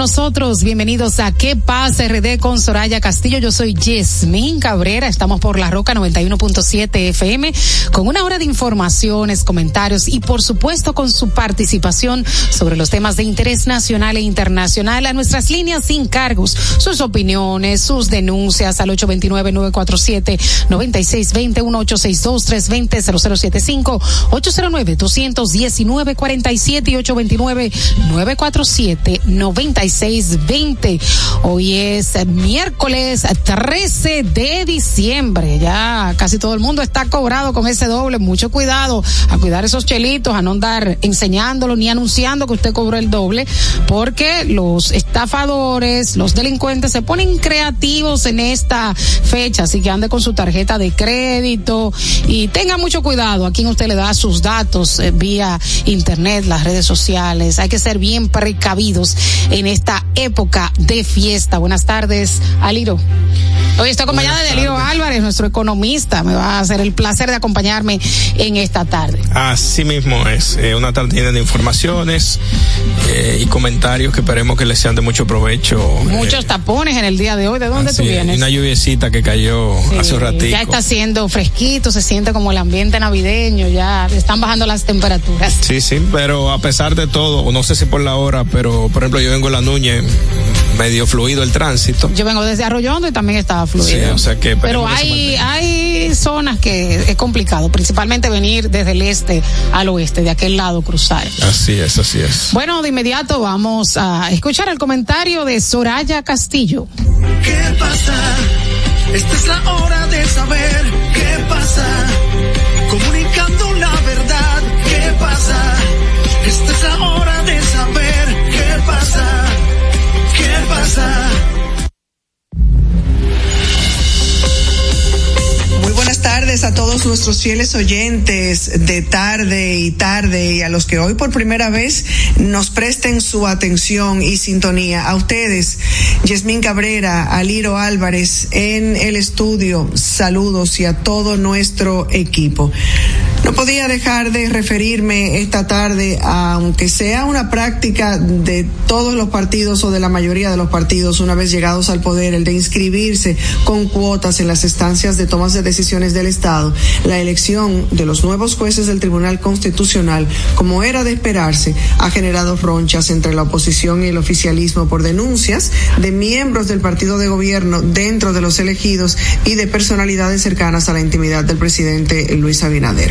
Nosotros. Bienvenidos a ¿Qué pasa RD con Soraya Castillo? Yo soy Yasmín Cabrera. Estamos por la Roca 91.7 FM con una hora de informaciones, comentarios y por supuesto con su participación sobre los temas de interés nacional e internacional a nuestras líneas sin cargos, sus opiniones, sus denuncias al 829-947-9620, 1862-320-0075, 809-219-47 y 829-947-96 620. Hoy es miércoles 13 de diciembre. Ya casi todo el mundo está cobrado con ese doble. Mucho cuidado a cuidar esos chelitos, a no andar enseñándolo ni anunciando que usted cobró el doble, porque los estafadores, los delincuentes se ponen creativos en esta fecha. Así que ande con su tarjeta de crédito y tenga mucho cuidado a quien usted le da sus datos eh, vía internet, las redes sociales. Hay que ser bien precavidos en esta época de fiesta. Buenas tardes, Aliro. Hoy estoy acompañada de Aliro Álvarez, nuestro economista. Me va a hacer el placer de acompañarme en esta tarde. Así mismo es, eh, una tarde llena de informaciones eh, y comentarios que esperemos que les sean de mucho provecho. Muchos eh, tapones en el día de hoy. ¿De dónde tú vienes? Una lluviecita que cayó hace un ratito. Ya está haciendo fresquito, se siente como el ambiente navideño, ya están bajando las temperaturas. Sí, sí, pero a pesar de todo, no sé si por la hora, pero por ejemplo yo vengo en la Núñez, medio fluido el tránsito. Yo vengo desde Arroyondo y también estaba fluido. Pero hay, hay zonas que es complicado, principalmente venir desde el este al oeste, de aquel lado cruzar. Así es, así es. Bueno, de inmediato vamos a escuchar el comentario de Soraya Castillo. ¿Qué pasa? Esta es la hora de saber qué pasa. Comunicando la verdad, ¿qué pasa? Esta es la hora Muy buenas tardes a todos nuestros fieles oyentes de tarde y tarde y a los que hoy por primera vez nos presten su atención y sintonía. A ustedes, Yasmín Cabrera, Aliro Álvarez en el estudio, saludos y a todo nuestro equipo. No podía dejar de referirme esta tarde, aunque sea una práctica de todos los partidos o de la mayoría de los partidos una vez llegados al poder, el de inscribirse con cuotas en las estancias de tomas de decisiones del Estado, la elección de los nuevos jueces del Tribunal Constitucional, como era de esperarse, ha generado ronchas entre la oposición y el oficialismo por denuncias de miembros del partido de gobierno dentro de los elegidos y de personalidades cercanas a la intimidad del presidente Luis Abinader.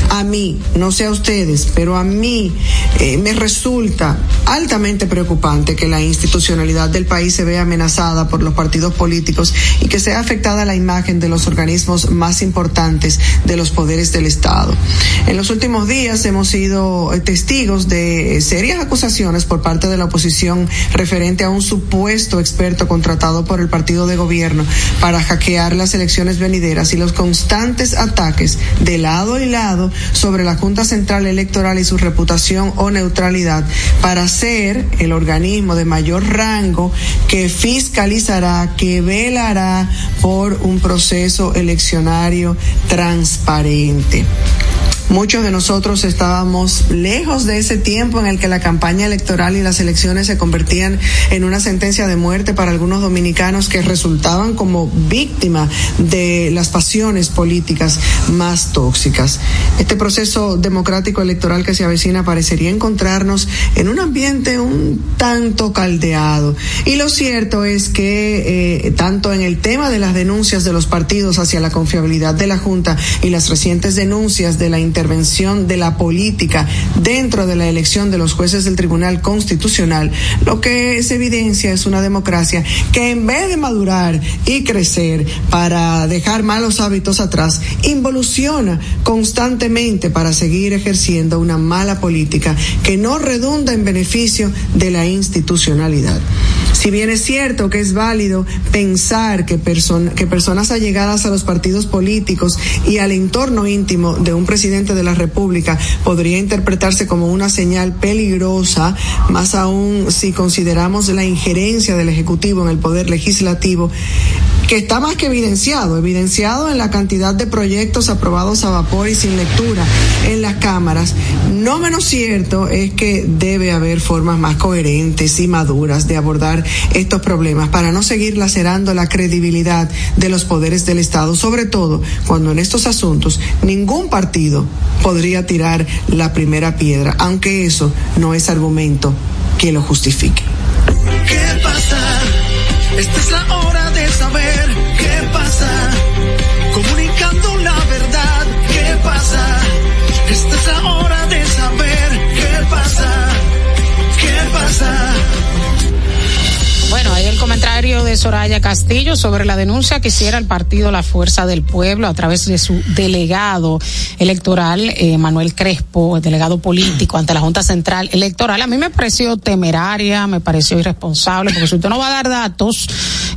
A mí, no sé a ustedes, pero a mí eh, me resulta altamente preocupante que la institucionalidad del país se vea amenazada por los partidos políticos y que sea afectada la imagen de los organismos más importantes de los poderes del Estado. En los últimos días hemos sido eh, testigos de serias acusaciones por parte de la oposición referente a un supuesto experto contratado por el partido de gobierno para hackear las elecciones venideras y los constantes ataques de lado y lado sobre la Junta Central Electoral y su reputación o neutralidad para ser el organismo de mayor rango que fiscalizará, que velará por un proceso eleccionario transparente. Muchos de nosotros estábamos lejos de ese tiempo en el que la campaña electoral y las elecciones se convertían en una sentencia de muerte para algunos dominicanos que resultaban como víctimas de las pasiones políticas más tóxicas. Este proceso democrático electoral que se avecina parecería encontrarnos en un ambiente un tanto caldeado. Y lo cierto es que eh, tanto en el tema de las denuncias de los partidos hacia la confiabilidad de la Junta y las recientes denuncias de la intervención de la política dentro de la elección de los jueces del Tribunal Constitucional, lo que se evidencia es una democracia que en vez de madurar y crecer para dejar malos hábitos atrás, involuciona constantemente para seguir ejerciendo una mala política que no redunda en beneficio de la institucionalidad. Si bien es cierto que es válido pensar que, que personas allegadas a los partidos políticos y al entorno íntimo de un presidente de la República podría interpretarse como una señal peligrosa, más aún si consideramos la injerencia del Ejecutivo en el Poder Legislativo, que está más que evidenciado, evidenciado en la cantidad de proyectos aprobados a vapor y sin lectura en las cámaras. No menos cierto es que debe haber formas más coherentes y maduras de abordar estos problemas para no seguir lacerando la credibilidad de los poderes del Estado, sobre todo cuando en estos asuntos ningún partido podría tirar la primera piedra, aunque eso no es argumento que lo justifique. ¿Qué pasa? Esta es la hora de saber qué pasa. Comunicando la verdad, ¿qué pasa? Esta es la hora de saber qué pasa. ¿Qué pasa? Bueno, ahí el comentario de Soraya Castillo sobre la denuncia que hiciera el partido La Fuerza del Pueblo a través de su delegado electoral, eh, Manuel Crespo, delegado político ante la Junta Central Electoral. A mí me pareció temeraria, me pareció irresponsable, porque si usted no va a dar datos,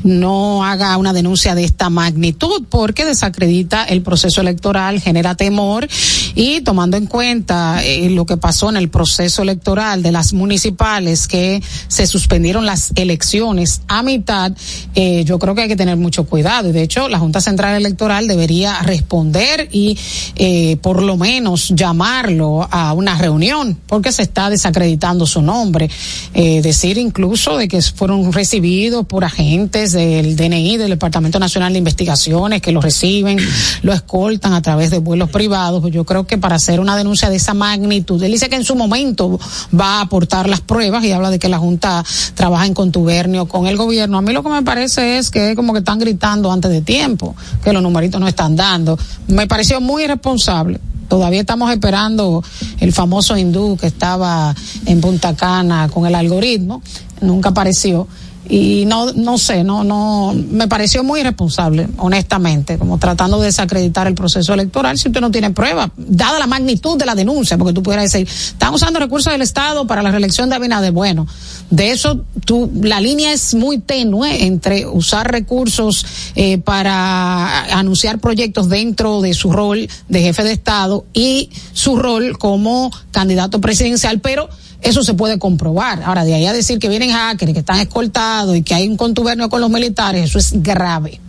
no haga una denuncia de esta magnitud, porque desacredita el proceso electoral, genera temor y tomando en cuenta eh, lo que pasó en el proceso electoral de las municipales que se suspendieron las elecciones a mitad, eh, yo creo que hay que tener mucho cuidado. Y de hecho, la Junta Central Electoral debería responder y eh, por lo menos llamarlo a una reunión, porque se está desacreditando su nombre. Eh, decir incluso de que fueron recibidos por agentes del DNI, del Departamento Nacional de Investigaciones, que lo reciben, lo escoltan a través de vuelos privados. Pues yo creo que para hacer una denuncia de esa magnitud, él dice que en su momento va a aportar las pruebas y habla de que la Junta trabaja en contubernio con el gobierno, a mí lo que me parece es que como que están gritando antes de tiempo, que los numeritos no están dando. Me pareció muy irresponsable. Todavía estamos esperando el famoso hindú que estaba en Punta Cana con el algoritmo, nunca apareció y no no sé no no me pareció muy irresponsable honestamente como tratando de desacreditar el proceso electoral. Si usted no tiene pruebas dada la magnitud de la denuncia porque tú pudieras decir están usando recursos del estado para la reelección de Abinader bueno de eso tú la línea es muy tenue entre usar recursos eh, para anunciar proyectos dentro de su rol de jefe de estado y su rol como candidato presidencial pero eso se puede comprobar. Ahora, de ahí a decir que vienen hackers, que están escoltados y que hay un contubernio con los militares, eso es grave.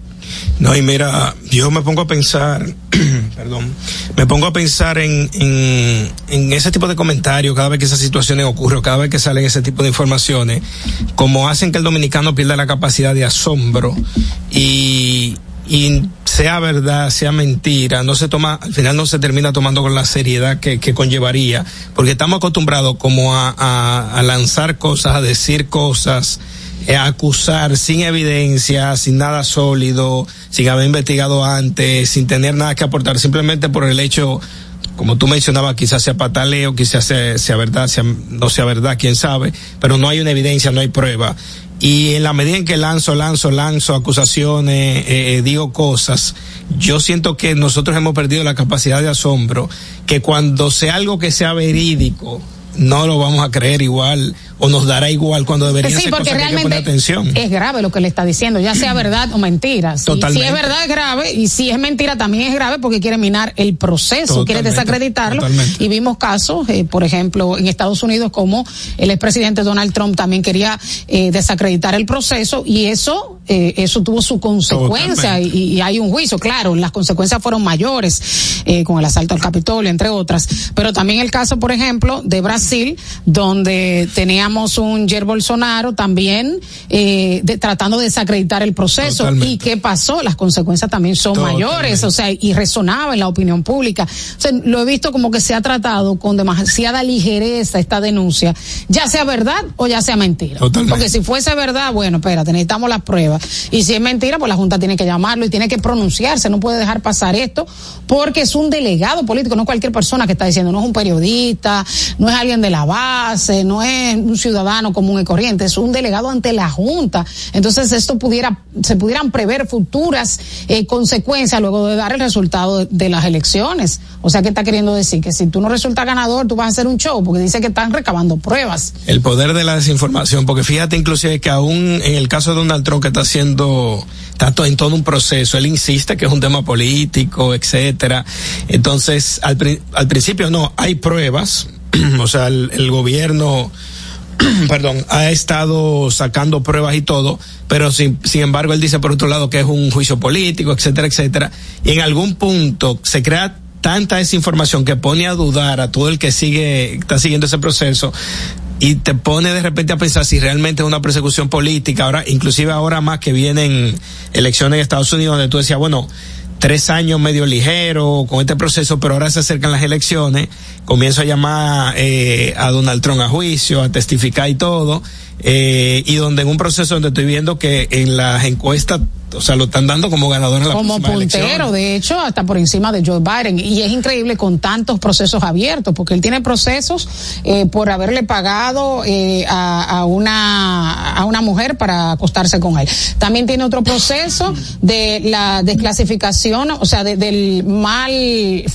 No, y mira, yo me pongo a pensar, perdón, me pongo a pensar en, en, en, ese tipo de comentarios cada vez que esas situaciones ocurren, cada vez que salen ese tipo de informaciones, como hacen que el dominicano pierda la capacidad de asombro y, y sea verdad, sea mentira, no se toma, al final no se termina tomando con la seriedad que, que conllevaría, porque estamos acostumbrados como a, a, a lanzar cosas, a decir cosas, eh, a acusar sin evidencia, sin nada sólido, sin haber investigado antes, sin tener nada que aportar, simplemente por el hecho como tú mencionabas, quizás sea pataleo, quizás sea, sea verdad, sea, no sea verdad, quién sabe, pero no hay una evidencia, no hay prueba y en la medida en que lanzo, lanzo, lanzo acusaciones, eh, eh, digo cosas, yo siento que nosotros hemos perdido la capacidad de asombro, que cuando sea algo que sea verídico, no lo vamos a creer igual o nos dará igual cuando debería sí, ser porque cosa que hay que realmente poner atención. es grave lo que le está diciendo, ya sea verdad o mentira. Si, Totalmente. si es verdad es grave y si es mentira también es grave porque quiere minar el proceso, quiere desacreditarlo. totalmente. Y vimos casos, eh, por ejemplo, en Estados Unidos como el expresidente Donald Trump también quería eh, desacreditar el proceso y eso eh, eso tuvo su consecuencia y, y hay un juicio, claro, las consecuencias fueron mayores eh, con el asalto al Capitolio, entre otras, pero también el caso, por ejemplo, de Brasil, donde teníamos un Jair Bolsonaro también eh, de- tratando de desacreditar el proceso Totalmente. y qué pasó, las consecuencias también son Totalmente. mayores, o sea, y resonaba en la opinión pública. O sea, lo he visto como que se ha tratado con demasiada ligereza esta denuncia, ya sea verdad o ya sea mentira. Totalmente. Porque si fuese verdad, bueno, espérate, necesitamos las pruebas. Y si es mentira, pues la Junta tiene que llamarlo y tiene que pronunciarse, no puede dejar pasar esto, porque es un delegado político, no cualquier persona que está diciendo, no es un periodista, no es alguien de la base, no es un ciudadano común y corriente, es un delegado ante la Junta. Entonces esto pudiera, se pudieran prever futuras eh, consecuencias luego de dar el resultado de, las elecciones. O sea, ¿qué está queriendo decir? Que si tú no resultas ganador, tú vas a hacer un show, porque dice que están recabando pruebas. El poder de la desinformación, porque fíjate inclusive que aún en el caso de Donald Trump que está haciendo, está en todo un proceso, él insiste que es un tema político, etcétera. Entonces, al, al principio no, hay pruebas, o sea, el, el gobierno, perdón, ha estado sacando pruebas y todo, pero sin, sin embargo él dice por otro lado que es un juicio político, etcétera, etcétera. Y en algún punto se crea tanta desinformación que pone a dudar a todo el que sigue, está siguiendo ese proceso y te pone de repente a pensar si realmente es una persecución política, ahora, inclusive ahora más que vienen elecciones en Estados Unidos donde tú decías, bueno, tres años medio ligero con este proceso, pero ahora se acercan las elecciones, comienzo a llamar eh, a Donald Trump a juicio, a testificar y todo, eh, y donde en un proceso donde estoy viendo que en las encuestas, o sea, lo están dando como ganador en la como puntero, elección. de hecho, hasta por encima de Joe Biden. Y es increíble con tantos procesos abiertos, porque él tiene procesos eh, por haberle pagado eh, a, a una a una mujer para acostarse con él. También tiene otro proceso de la desclasificación, o sea, de- del mal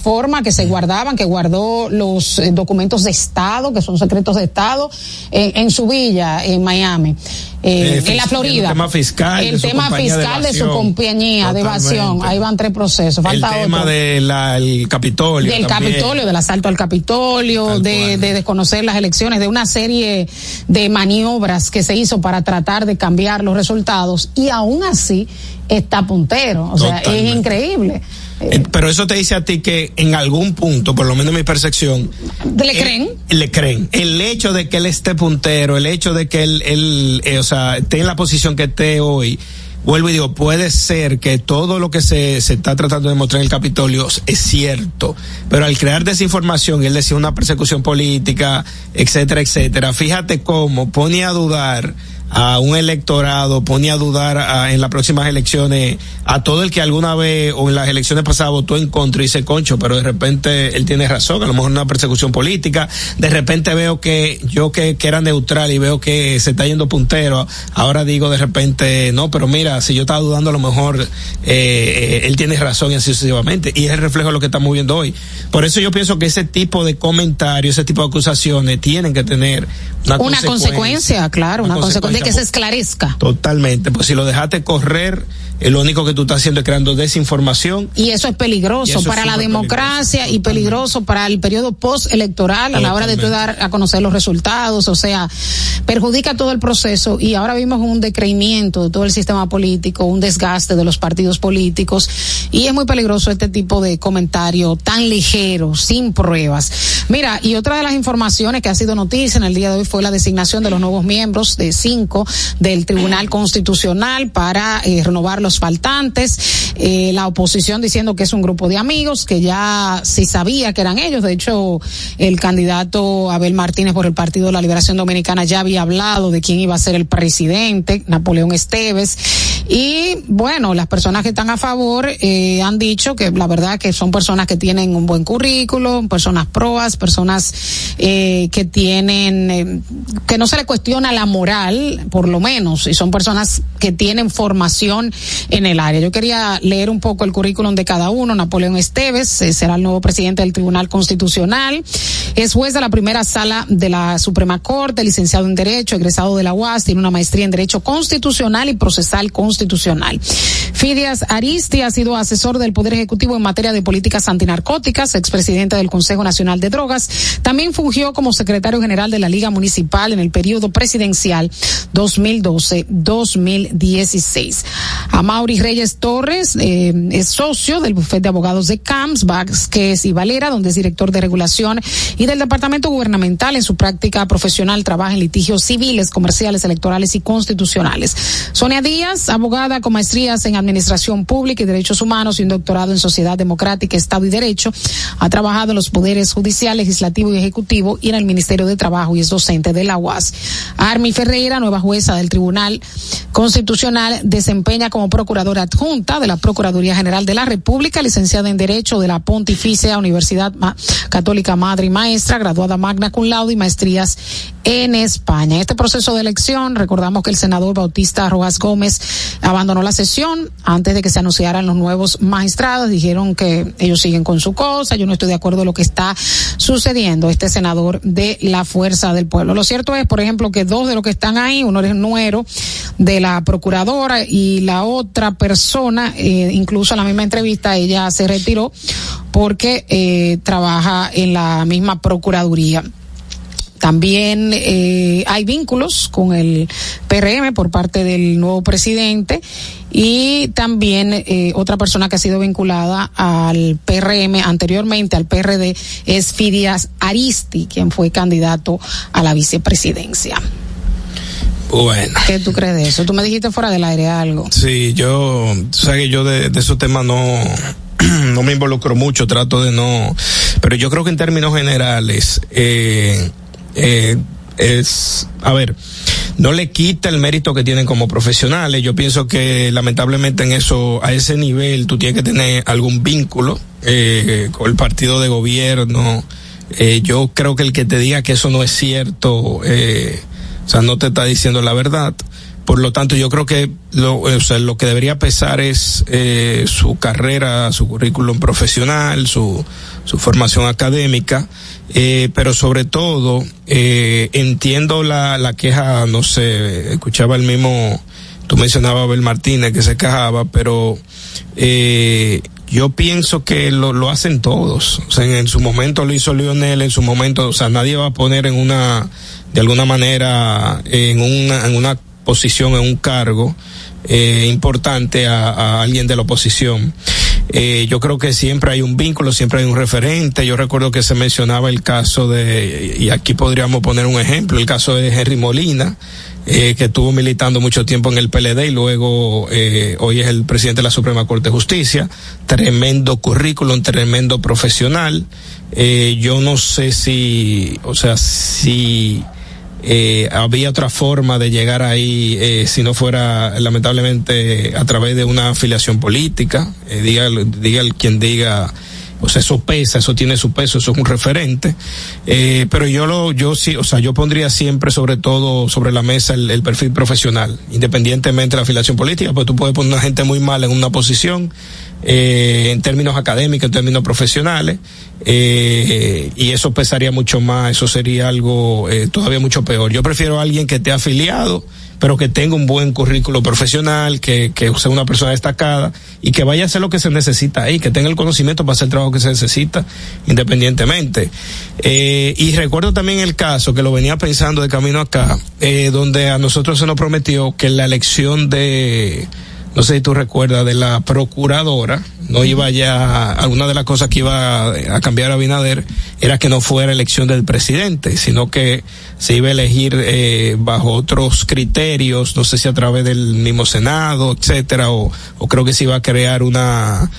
forma que se guardaban, que guardó los eh, documentos de Estado, que son secretos de Estado, eh, en su villa, en Miami. Eh, Eh, en la Florida. el tema fiscal de El su tema compañía de fiscal de, su evasión. compañía de evasión. Ahí van tres procesos. El Falta tema otro. del Capitolio. del también. Capitolio, del asalto al Capitolio, de, de desconocer las elecciones, de una serie de maniobras que se hizo para tratar de cambiar los resultados y aún así está puntero. O sea, es increíble. Eh, Pero eso te dice a ti que en algún punto, por lo menos en mi percepción, ¿Le eh, creen? le creen. El hecho de que él esté puntero, el hecho de que él, él eh, o sea, esté en la posición que esté hoy, vuelvo y digo, puede ser que todo lo que se, se está tratando de mostrar en el Capitolio es cierto, pero al crear desinformación él decía una persecución política, etcétera, etcétera, fíjate cómo pone a dudar a un electorado, pone a dudar a- en las próximas elecciones a todo el que alguna vez o en las elecciones pasadas votó en contra y dice concho, pero de repente él tiene razón, a lo mejor una persecución política, de repente veo que yo que, que era neutral y veo que se está yendo puntero, ahora digo de repente, no, pero mira, si yo estaba dudando a lo mejor eh, eh, él tiene razón y así sucesivamente, y es el reflejo de lo que estamos viendo hoy. Por eso yo pienso que ese tipo de comentarios, ese tipo de acusaciones tienen que tener una, Una consecuencia, claro, una, consecuencia que se esclarezca. Totalmente, pues si lo dejaste correr, eh, lo único que tú estás haciendo es creando desinformación. Y eso es peligroso es para la democracia y peligroso para el periodo postelectoral a la hora de tú dar a conocer los resultados. O sea, perjudica todo el proceso y ahora vimos un decreimiento de todo el sistema político, un desgaste de los partidos políticos y es muy peligroso este tipo de comentario tan ligero, sin pruebas. Mira, y otra de las informaciones que ha sido noticia en el día de hoy fue la designación de los nuevos miembros de cinco del Tribunal Constitucional para eh, renovar los faltantes. Eh, la oposición diciendo que es un grupo de amigos, que ya se sabía que eran ellos. De hecho, el candidato Abel Martínez por el Partido de la Liberación Dominicana ya había hablado de quién iba a ser el presidente, Napoleón Esteves. Y bueno, las personas que están a favor eh, han dicho que la verdad que son personas que tienen un buen currículo, personas proas, personas eh, que tienen, eh, que no se le cuestiona la moral, por lo menos, y son personas que tienen formación en el área. Yo quería leer un poco el currículum de cada uno. Napoleón Esteves eh, será el nuevo presidente del Tribunal Constitucional. Es juez de la primera sala de la Suprema Corte, licenciado en Derecho, egresado de la UAS, tiene una maestría en Derecho Constitucional y Procesal Constitucional. Fidias Aristi ha sido asesor del Poder Ejecutivo en materia de políticas antinarcóticas, expresidente del Consejo Nacional de Drogas. También fungió como secretario general de la Liga Municipal en el periodo presidencial 2012-2016. Mauri Reyes Torres eh, es socio del bufete de abogados de CAMS, Vázquez y Valera, donde es director de regulación y del departamento gubernamental. En su práctica profesional trabaja en litigios civiles, comerciales, electorales y constitucionales. Sonia Díaz, abogada con maestrías en administración pública y derechos humanos y un doctorado en sociedad democrática, Estado y Derecho. Ha trabajado en los poderes judicial, legislativo y ejecutivo y en el Ministerio de Trabajo y es docente de la UAS. Armi Ferreira, nueva jueza del Tribunal Constitucional, desempeña como procuradora adjunta de la Procuraduría General de la República, licenciada en Derecho de la Pontificia Universidad Católica Madre y Maestra, graduada magna cum laude y maestrías en España. Este proceso de elección, recordamos que el senador Bautista Rojas Gómez abandonó la sesión antes de que se anunciaran los nuevos magistrados. Dijeron que ellos siguen con su cosa. Yo no estoy de acuerdo con lo que está sucediendo. Este senador de la Fuerza del Pueblo. Lo cierto es, por ejemplo, que dos de los que están ahí, uno es nuero de la procuradora y la otra persona, eh, incluso en la misma entrevista, ella se retiró porque eh, trabaja en la misma procuraduría. También eh, hay vínculos con el PRM por parte del nuevo presidente y también eh, otra persona que ha sido vinculada al PRM anteriormente, al PRD, es Fidias Aristi, quien fue candidato a la vicepresidencia. Bueno. ¿Qué tú crees de eso? Tú me dijiste fuera del aire algo. Sí, yo, sabes que yo de, de esos temas no, no me involucro mucho, trato de no, pero yo creo que en términos generales, eh, eh, es, a ver, no le quita el mérito que tienen como profesionales. Yo pienso que lamentablemente en eso, a ese nivel, tú tienes que tener algún vínculo eh, con el partido de gobierno. Eh, yo creo que el que te diga que eso no es cierto, eh, o sea, no te está diciendo la verdad. Por lo tanto, yo creo que lo, o sea, lo que debería pesar es eh, su carrera, su currículum profesional, su, su formación académica, eh, pero sobre todo eh, entiendo la, la queja, no sé, escuchaba el mismo, tú mencionabas a Abel Martínez que se quejaba, pero eh, yo pienso que lo, lo hacen todos. O sea, en, en, su momento lo hizo Lionel, en su momento, o sea, nadie va a poner en una, de alguna manera, en una, en una posición, en un cargo eh, importante a, a, alguien de la oposición. Eh, yo creo que siempre hay un vínculo, siempre hay un referente. Yo recuerdo que se mencionaba el caso de, y aquí podríamos poner un ejemplo, el caso de Henry Molina, eh, que estuvo militando mucho tiempo en el PLD y luego eh, hoy es el presidente de la Suprema Corte de Justicia. Tremendo currículum, tremendo profesional. Eh, yo no sé si, o sea, si eh, había otra forma de llegar ahí eh, si no fuera lamentablemente a través de una afiliación política eh, diga diga quien diga o sea, eso pesa, eso tiene su peso, eso es un referente. Eh, pero yo lo, yo sí, o sea, yo pondría siempre sobre todo sobre la mesa el, el, perfil profesional, independientemente de la afiliación política, pues tú puedes poner una gente muy mal en una posición, eh, en términos académicos, en términos profesionales, eh, y eso pesaría mucho más, eso sería algo eh, todavía mucho peor. Yo prefiero a alguien que esté afiliado, pero que tenga un buen currículo profesional, que, que sea una persona destacada y que vaya a hacer lo que se necesita ahí, que tenga el conocimiento para hacer el trabajo que se necesita independientemente. Eh, y recuerdo también el caso que lo venía pensando de camino acá, eh, donde a nosotros se nos prometió que la elección de no sé si tú recuerdas, de la procuradora, no iba ya, alguna de las cosas que iba a cambiar a Binader era que no fuera elección del presidente, sino que se iba a elegir eh, bajo otros criterios, no sé si a través del mismo Senado, etcétera, o, o creo que se iba a crear una,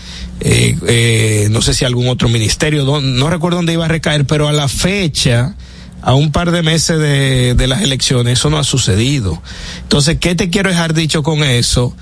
eh, eh, no sé si algún otro ministerio, no, no recuerdo dónde iba a recaer, pero a la fecha, a un par de meses de, de las elecciones, eso no ha sucedido. Entonces, ¿qué te quiero dejar dicho con eso?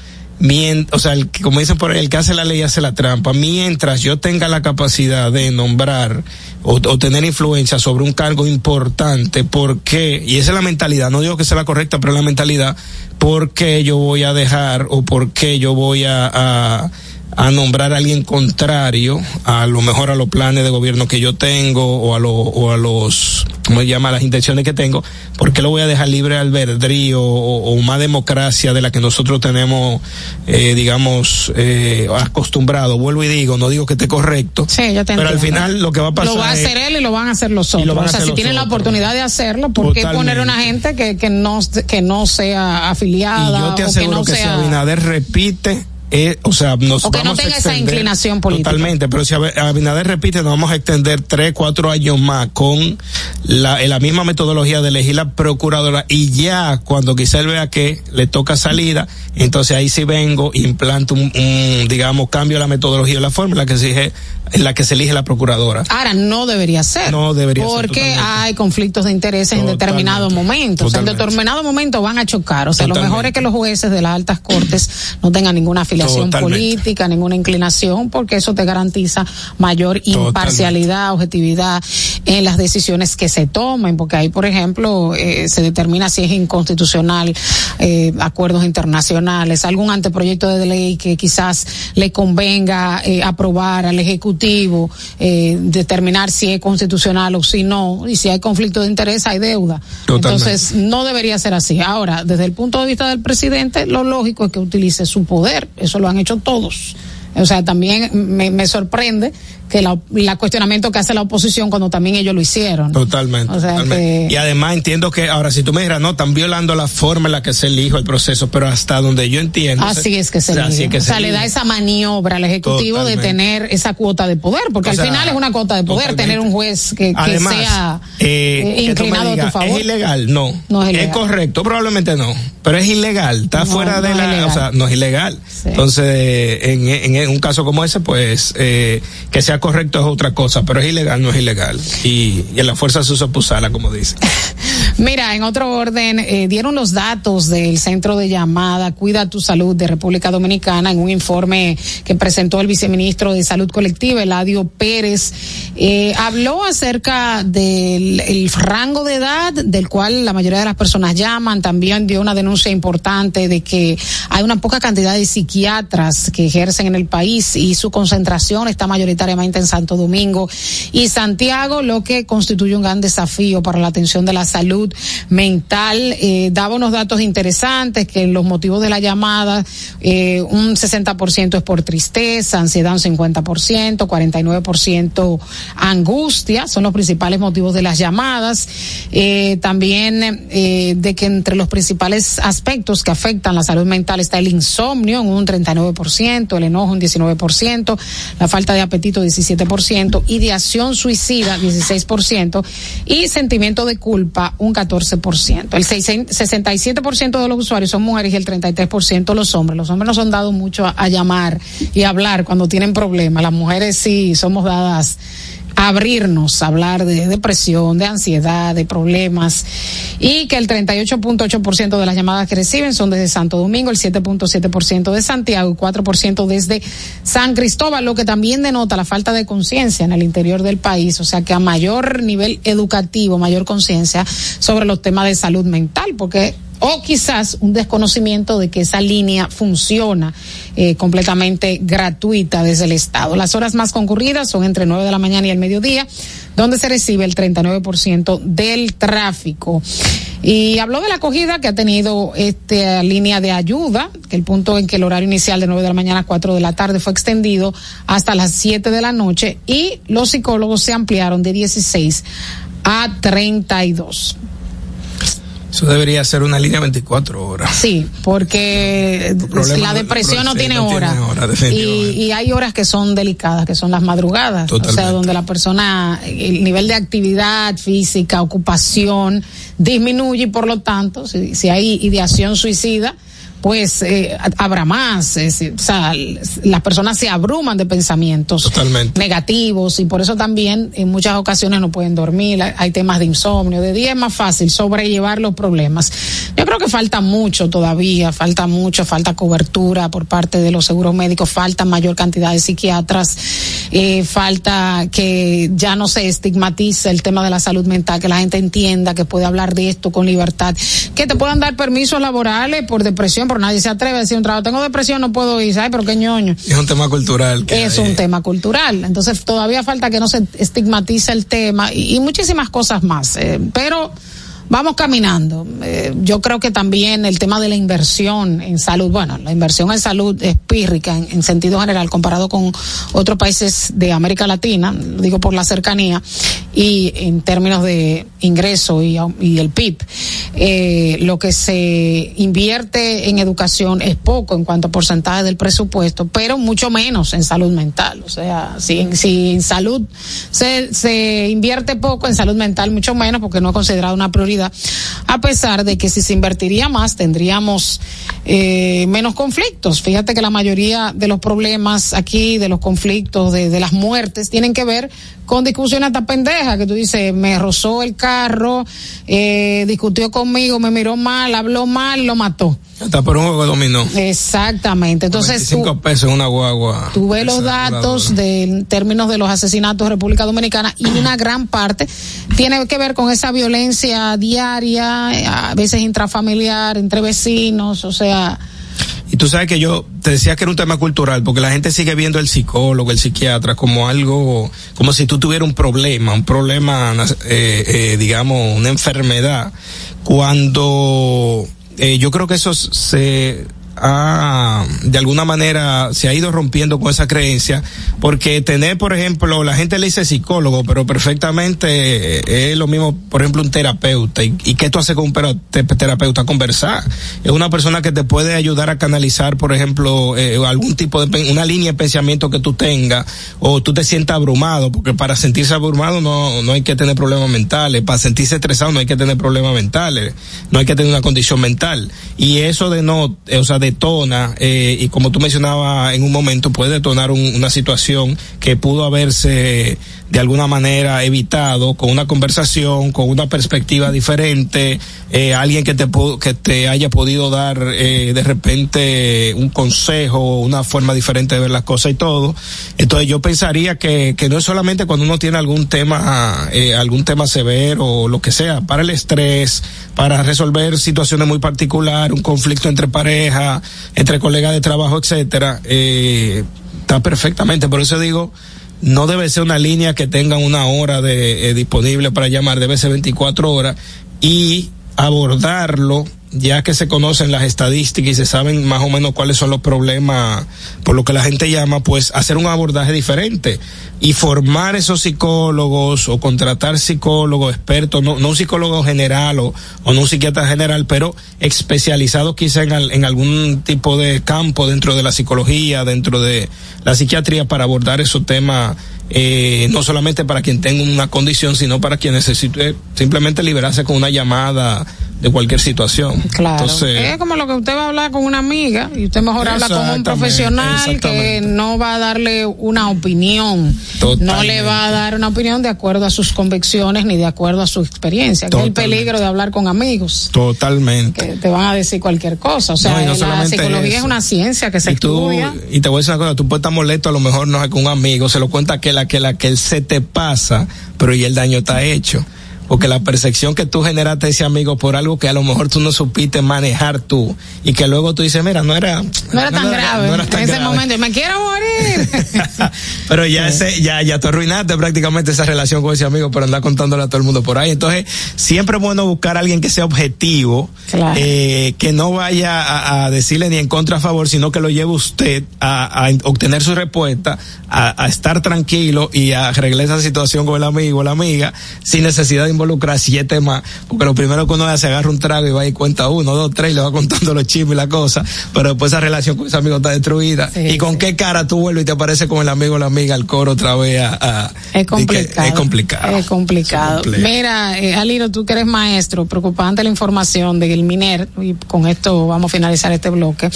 O sea, el, como dicen por ahí, el que hace la ley hace la trampa. Mientras yo tenga la capacidad de nombrar o, tener influencia sobre un cargo importante, ¿por qué? Y esa es la mentalidad, no digo que sea la correcta, pero la mentalidad, ¿por qué yo voy a dejar o por qué yo voy a, a a nombrar a alguien contrario a lo mejor a los planes de gobierno que yo tengo o a, lo, o a los, ¿cómo se llama?, las intenciones que tengo, ¿por qué lo voy a dejar libre albedrío o, o más democracia de la que nosotros tenemos, eh, digamos, eh, acostumbrado? Vuelvo y digo, no digo que esté correcto, sí, yo te pero al final lo que va a pasar Lo va a hacer él y lo van a hacer los otros. O sea, si tienen la oportunidad de hacerlo, ¿por qué Totalmente. poner una gente que, que, no, que no sea y afiliada yo te o que aseguro no que, si. Abinader repite eh, o sea, nos O que no vamos a tenga esa inclinación política. Totalmente, pero si Ab- Abinader repite, nos vamos a extender tres, cuatro años más con la, en la misma metodología de elegir la procuradora y ya cuando quizá él vea que le toca salida, entonces ahí sí vengo, implanto un, un, digamos, cambio la metodología la forma en la que en la que se elige la procuradora. Ahora, no debería ser. No debería ser, Porque hay conflictos de intereses en Totalmente. determinados momentos. O sea, en Totalmente. determinados momentos van a chocar. O sea, lo mejor es que los jueces de las altas cortes no tengan ninguna afiliación Totalmente. política, ninguna inclinación, porque eso te garantiza mayor imparcialidad, objetividad en las decisiones que se tomen. Porque ahí, por ejemplo, eh, se determina si es inconstitucional eh, acuerdos internacionales, algún anteproyecto de ley que quizás le convenga eh, aprobar al Ejecutivo, eh, determinar si es constitucional o si no, y si hay conflicto de interés hay deuda. Totalmente. Entonces, no debería ser así. Ahora, desde el punto de vista del presidente, lo lógico es que utilice su poder. Eso lo han hecho todos. O sea, también me, me sorprende que la, la cuestionamiento que hace la oposición cuando también ellos lo hicieron. Totalmente. O sea, totalmente. que- Y además entiendo que ahora si tú me dirás, no, están violando la forma en la que se elijo el proceso, pero hasta donde yo entiendo. Así es que se o sea, así es que o se sea, le da esa maniobra al Ejecutivo Totalmente. de tener esa cuota de poder, porque O al final es una cuota de poder totalmente. tener un juez que, que Además, sea eh, eh, inclinado a tu favor. ¿Es ilegal? No. No es ilegal. correcto? Probablemente no. Pero es ilegal. Está No, fuera no de es la. O sea, no es ilegal. Sí. Entonces, en, en- en un caso como ese, pues, eh, que sea correcto es otra cosa, pero es ilegal, no es ilegal. Y, y en la fuerza se usa pusala, como dice. Mira, en otro orden, eh, dieron los datos del centro de llamada Cuida tu Salud de República Dominicana en un informe que presentó el viceministro de Salud Colectiva, Eladio Pérez. Eh, habló acerca del el rango de edad del cual la mayoría de las personas llaman. También dio una denuncia importante de que hay una poca cantidad de psiquiatras que ejercen en el país y su concentración está mayoritariamente en Santo Domingo y Santiago, lo que constituye un gran desafío para la atención de la salud mental. Eh, daba unos datos interesantes que los motivos de la llamada, eh, un 60% es por tristeza, ansiedad un 50%, 49% angustia, son los principales motivos de las llamadas. Eh, también eh, de que entre los principales aspectos que afectan la salud mental está el insomnio en un 39%, el enojo un 19%, la falta de apetito 17%, ideación suicida 16% y sentimiento de culpa un 14%. El 67% de los usuarios son mujeres y el 33% los hombres. Los hombres no son dados mucho a, llamar y hablar cuando tienen problemas. Las mujeres sí somos dadas abrirnos, hablar de depresión, de ansiedad, de problemas, y que el 38.8% de las llamadas que reciben son desde Santo Domingo, el 7.7% de Santiago y 4% desde San Cristóbal, lo que también denota la falta de conciencia en el interior del país, o sea que a mayor nivel educativo, mayor conciencia sobre los temas de salud mental, porque o quizás un desconocimiento de que esa línea funciona eh, completamente gratuita desde el Estado. Las horas más concurridas son entre 9 de la mañana y el mediodía, donde se recibe el 39% del tráfico. Y habló de la acogida que ha tenido esta línea de ayuda, que el punto en que el horario inicial de 9 de la mañana a 4 de la tarde fue extendido hasta las 7 de la noche y los psicólogos se ampliaron de 16 a 32. Eso debería ser una línea 24 horas. Sí, porque la depresión no tiene no tiene hora. y, y hay horas que son delicadas, que son las madrugadas. O sea, donde la persona, el nivel de actividad física, ocupación, disminuye y por lo tanto, si, si hay ideación suicida, pues eh, habrá más. o sea, las personas se abruman de pensamientos negativos y por eso también en muchas ocasiones no pueden dormir. Hay temas de insomnio. De día es más fácil sobrellevar los problemas. Yo creo que falta mucho todavía, falta mucho, falta cobertura por parte de los seguros médicos, falta mayor cantidad de psiquiatras, eh, falta que ya no se estigmatice el tema de la salud mental, que la gente entienda que puede hablar de esto con libertad, que te puedan dar permisos laborales por depresión, por nadie se atreve a decir un trabajo, tengo depresión, no puedo ir, ¿sabes? Pero qué ñoño. Es un tema cultural. es un tema cultural. Entonces todavía falta que no se estigmatice el tema y, muchísimas cosas más. Eh, pero vamos caminando. Eh, yo creo que también el tema de la inversión en salud, bueno, la inversión en salud es pírrica en, sentido general comparado con otros países de América Latina, digo por la cercanía, y en términos de ingreso y, el PIB. Eh, lo que se invierte en educación es poco en cuanto a porcentaje del presupuesto, pero mucho menos en salud mental. O sea, si, si en salud se, se invierte poco, en salud mental mucho menos porque no es considerado una prioridad a pesar de que si se invertiría más tendríamos eh, menos conflictos. Fíjate que la mayoría de los problemas aquí, de los conflictos, de, de las muertes, tienen que ver con discusiones hasta pendejas, que tú dices, me rozó el carro, eh, discutió conmigo, me miró mal, habló mal, lo mató. Hasta por un juego de dominó. Exactamente. Entonces. cinco pesos en una guagua. Tú ves los datos de, en términos de los asesinatos de República Dominicana y una gran parte tiene que ver con esa violencia diaria, a veces intrafamiliar, entre vecinos, o sea. Y tú sabes que yo te decía que era un tema cultural, porque la gente sigue viendo el psicólogo, el psiquiatra, como algo, como si tú tuvieras un problema, un problema, eh, eh, digamos, una enfermedad, cuando eh, yo creo que eso se ha, de alguna manera, se ha ido rompiendo con esa creencia, porque tener, por ejemplo, la gente le dice psicólogo, pero perfectamente es lo mismo, por ejemplo, un terapeuta. ¿Y, y qué tú haces con un terapeuta? Conversar. Es una persona que te puede ayudar a canalizar, por ejemplo, eh, algún tipo de, una línea de pensamiento que tú tengas, o tú te sientas abrumado, porque para sentirse abrumado no, no hay que tener problemas mentales, para sentirse estresado no hay que tener problemas mentales, no hay que tener una condición mental. Y eso de no, o sea, de detona, eh, y como tú mencionabas en un momento, puede detonar una situación que pudo haberse de alguna manera evitado con una conversación, con una perspectiva diferente, eh, alguien que te, que te haya podido dar eh, de repente un consejo, una forma diferente de ver las cosas y todo. Entonces yo pensaría que, que no es solamente cuando uno tiene algún tema, eh, algún tema severo o lo que sea, para el estrés, para resolver situaciones muy particulares, un conflicto entre pareja, entre colegas de trabajo, etcétera, eh, está perfectamente. Por eso digo, no debe ser una línea que tenga una hora de, eh, disponible para llamar, debe ser 24 horas y abordarlo ya que se conocen las estadísticas y se saben más o menos cuáles son los problemas por lo que la gente llama, pues hacer un abordaje diferente y formar esos psicólogos o contratar psicólogos expertos, no, un psicólogo general o, no un psiquiatra general, pero especializado quizá en, en algún tipo de campo dentro de la psicología, dentro de la psiquiatría para abordar esos temas eh, no solamente para quien tenga una condición, sino para quien necesite simplemente liberarse con una llamada de cualquier situación. Claro. es como lo que usted va a hablar con una amiga y usted mejor habla con un profesional que no va a darle una opinión. No le va a dar una opinión de acuerdo a sus convicciones ni de acuerdo a su experiencia. Que es el peligro de hablar con amigos. Totalmente. Que te van a decir cualquier cosa. O sea, la psicología es una ciencia que se estudia. Y te voy a decir una cosa, tú puedes estar molesto a lo mejor no es con un amigo, se lo cuenta que la que la que él se te pasa, pero y el daño está hecho porque la percepción que tú generaste ese amigo por algo que a lo mejor tú no supiste manejar tú y que luego tú dices, mira, no era no era tan grave no era tan en ese momento, me quiero morir. pero ya ese ya ya tú arruinaste prácticamente esa relación con ese amigo por andar contándole a todo el mundo por ahí. Entonces, siempre es bueno buscar a alguien que sea objetivo, eh, que no vaya a, decirle ni en contra a favor, sino que lo lleve usted a, a obtener su respuesta, a, a, estar tranquilo y a arreglar esa situación con el amigo o la amiga sin necesidad de involucrar siete más, porque lo primero que uno hace agarra un trago y va y cuenta uno, dos, tres, y le va contando los chismes y la cosa, pero después esa relación con ese amigo está destruida. ¿Y con qué cara tú vuelve y te aparece con el amigo o la amiga al coro otra vez a, es complicado. Es complicado. Es complicado. Mira, eh, Aliro, tú que eres maestro, preocupante la información del MINER, y con esto vamos a finalizar este bloque,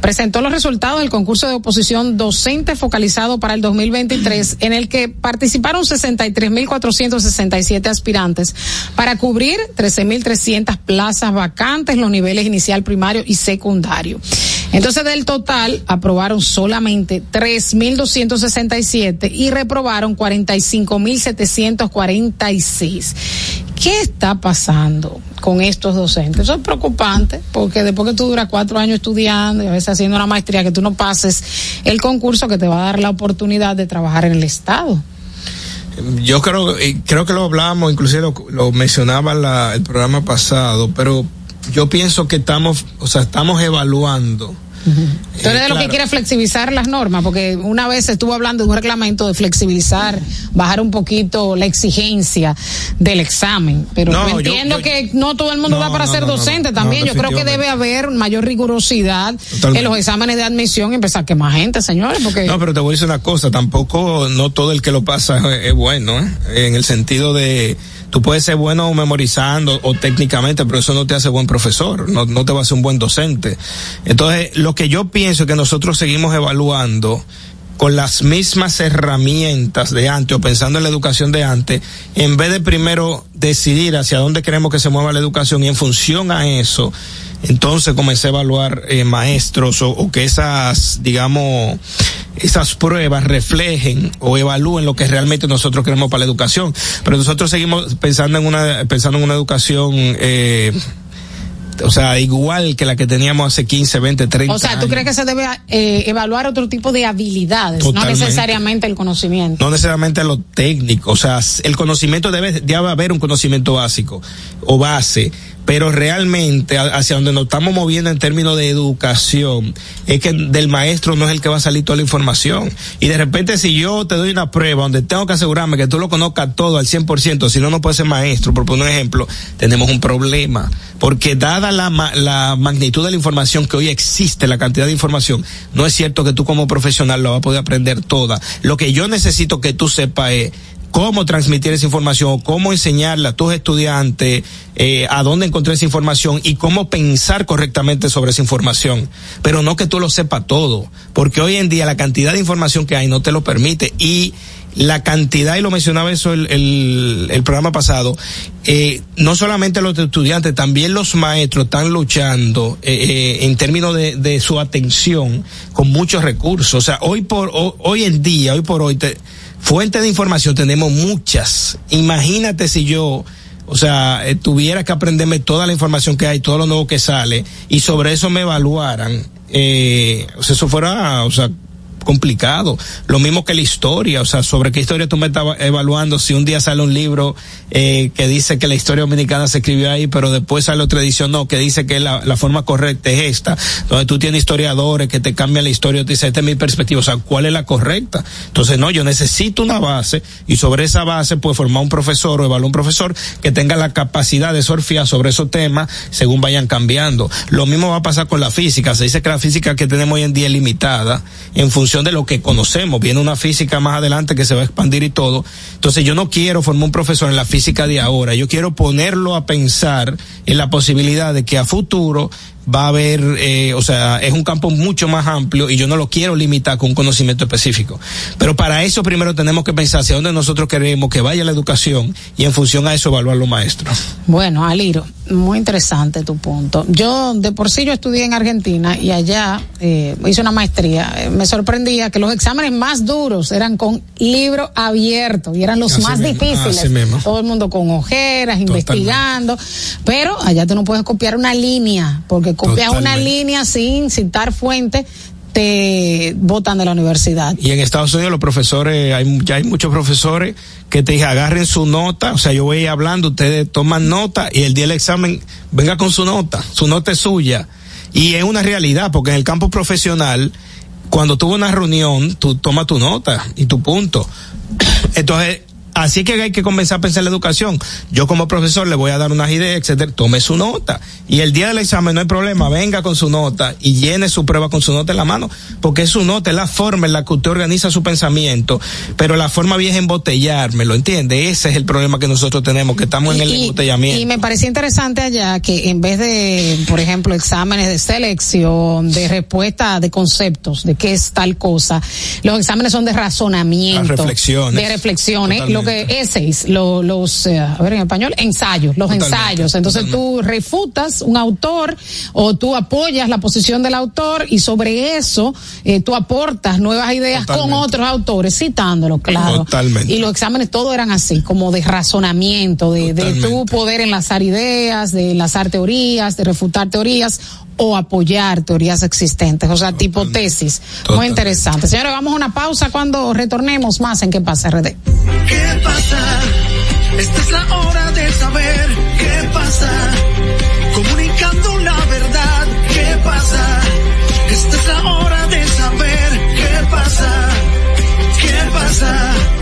presentó los resultados del concurso de oposición docente focalizado para el 2023, en el que participaron 63.467 aspirantes para cubrir 13.300 plazas vacantes, los niveles inicial, primario y secundario. Entonces, del total, aprobaron solamente 3.267 y reprobaron 45.746. ¿Qué está pasando con estos docentes? Eso es preocupante, porque después que tú duras cuatro años estudiando y a veces haciendo una maestría, que tú no pases el concurso que te va a dar la oportunidad de trabajar en el Estado. Yo creo, creo que lo hablamos, inclusive lo, lo mencionaba el programa pasado, pero yo pienso que estamos, o sea, estamos evaluando Tú eres de lo que quiere flexibilizar las normas, porque una vez estuvo hablando de un reglamento de flexibilizar, bajar un poquito la exigencia del examen, pero entiendo que no todo el mundo va para ser docente también. yo creo que debe haber mayor rigurosidad en los exámenes de admisión y empezar que más gente, señores. Porque... No, pero te voy a decir una cosa, tampoco no todo el que lo pasa es bueno, ¿eh? en el sentido de tú puedes ser bueno memorizando o técnicamente, pero eso no te hace buen profesor, no, no te va a hacer un buen docente. Entonces, lo que yo pienso es que nosotros seguimos evaluando con las mismas herramientas de antes o pensando en la educación de antes, en vez de primero decidir hacia dónde queremos que se mueva la educación y en función a eso, entonces comencé a evaluar eh, maestros o, o, que esas, digamos, esas pruebas reflejen o evalúen lo que realmente nosotros queremos para la educación. Pero nosotros seguimos pensando en una, pensando en una educación, eh, o sea, igual que la que teníamos hace 15, 20, 30 O sea, ¿tú crees que se debe eh, evaluar otro tipo de habilidades, Totalmente. no necesariamente el conocimiento? No necesariamente lo técnico, o sea, el conocimiento debe, debe haber un conocimiento básico o base pero realmente hacia donde nos estamos moviendo en términos de educación es que del maestro no es el que va a salir toda la información. Y de repente si yo te doy una prueba donde tengo que asegurarme que tú lo conozcas todo al 100%, si no, no puedes ser maestro, por poner un ejemplo, tenemos un problema. Porque dada la, la magnitud de la información que hoy existe, la cantidad de información, no es cierto que tú como profesional lo vas a poder aprender toda. Lo que yo necesito que tú sepas es cómo transmitir esa información, cómo enseñarle a tus estudiantes eh, a dónde encontrar esa información y cómo pensar correctamente sobre esa información. Pero no que tú lo sepas todo, porque hoy en día la cantidad de información que hay no te lo permite y la cantidad, y lo mencionaba eso el, el, el programa pasado, eh, no solamente los estudiantes, también los maestros están luchando eh, eh, en términos de, de, su atención con muchos recursos. O sea, hoy por hoy, hoy en día, hoy por hoy, te, fuentes de información tenemos muchas. Imagínate si yo, o sea, eh, tuviera que aprenderme toda la información que hay, todo lo nuevo que sale, y sobre eso me evaluaran, eh, o sea, eso fuera, o sea, complicado. Lo mismo que la historia, o sea, sobre qué historia tú me estás evaluando si un día sale un libro eh, que dice que la historia dominicana se escribió ahí, pero después sale otra edición, no, que dice que la, la forma correcta es esta, donde tú tienes historiadores que te cambian la historia, te dicen, esta es mi perspectiva, o sea, ¿cuál es la correcta? Entonces, no, yo necesito una base y sobre esa base pues formar un profesor o evaluar un profesor que tenga la capacidad de surfear sobre esos temas según vayan cambiando. Lo mismo va a pasar con la física, se dice que la física que tenemos hoy en día es limitada en función de lo que conocemos, viene una física más adelante que se va a expandir y todo. Entonces yo no quiero formar un profesor en la física de ahora, yo quiero ponerlo a pensar en la posibilidad de que a futuro va a haber, eh, o sea, es un campo mucho más amplio y yo no lo quiero limitar con un conocimiento específico. Pero para eso primero tenemos que pensar hacia dónde nosotros queremos que vaya la educación y en función a eso evaluar los maestros. Bueno, Aliro, muy interesante tu punto. Yo de por sí yo estudié en Argentina y allá eh, hice una maestría. Eh, me sorprendía que los exámenes más duros eran con libro abierto y eran los Así más mismo, difíciles. Todo el mundo con ojeras, Totalmente. investigando. Pero allá tú no puedes copiar una línea porque copias una línea sin citar fuente te botan de la universidad. Y en Estados Unidos los profesores, hay, ya hay muchos profesores que te dicen agarren su nota, o sea, yo voy hablando, ustedes toman nota y el día del examen venga con su nota, su nota es suya. Y es una realidad, porque en el campo profesional, cuando tuvo una reunión, tú tomas tu nota y tu punto. Entonces, Así que hay que comenzar a pensar en la educación. Yo como profesor le voy a dar unas ideas, etcétera. Tome su nota. Y el día del examen no hay problema, venga con su nota y llene su prueba con su nota en la mano, porque es su nota, es la forma en la que usted organiza su pensamiento, pero la forma vieja es embotellarme, ¿lo entiende? Ese es el problema que nosotros tenemos, que estamos en el embotellamiento. Y me parecía interesante allá que en vez de, por ejemplo, exámenes de selección, de respuesta de conceptos, de qué es tal cosa, los exámenes son de razonamiento. reflexiones. De reflexiones que essays, los, eh, a ver en español, ensayos, los ensayos. Entonces tú refutas un autor o tú apoyas la posición del autor y sobre eso eh, tú aportas nuevas ideas con otros autores, citándolo, claro. Totalmente. Y los exámenes todos eran así, como de razonamiento, de, de tú poder enlazar ideas, de enlazar teorías, de refutar teorías o apoyar teorías existentes, o sea, tipo tesis. Muy interesante. Señores, vamos a una pausa cuando retornemos más en qué pasa RD. ¿Qué pasa? Esta es la hora de saber qué pasa. Comunicando la verdad, ¿qué pasa? Esta es la hora de saber qué pasa. ¿Qué pasa?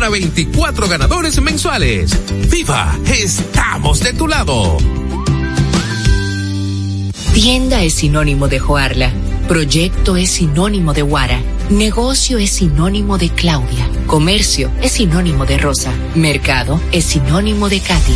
24 ganadores mensuales. ¡Viva! ¡Estamos de tu lado! Tienda es sinónimo de Joarla. Proyecto es sinónimo de Guara. Negocio es sinónimo de Claudia. Comercio es sinónimo de Rosa. Mercado es sinónimo de Katy.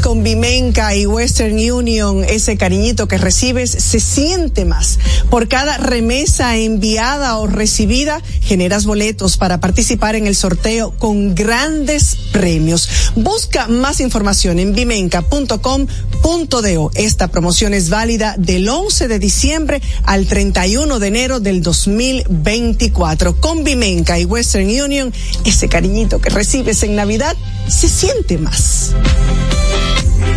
con Bimenca y Western Union, ese cariñito que recibes se siente más. Por cada remesa enviada o recibida, generas boletos para participar en el sorteo con grandes premios. Busca más información en bimenca.com.do. Esta promoción es válida del 11 de diciembre al 31 de enero del 2024. Con Bimenca y Western Union, ese cariñito que recibes en Navidad se siente más.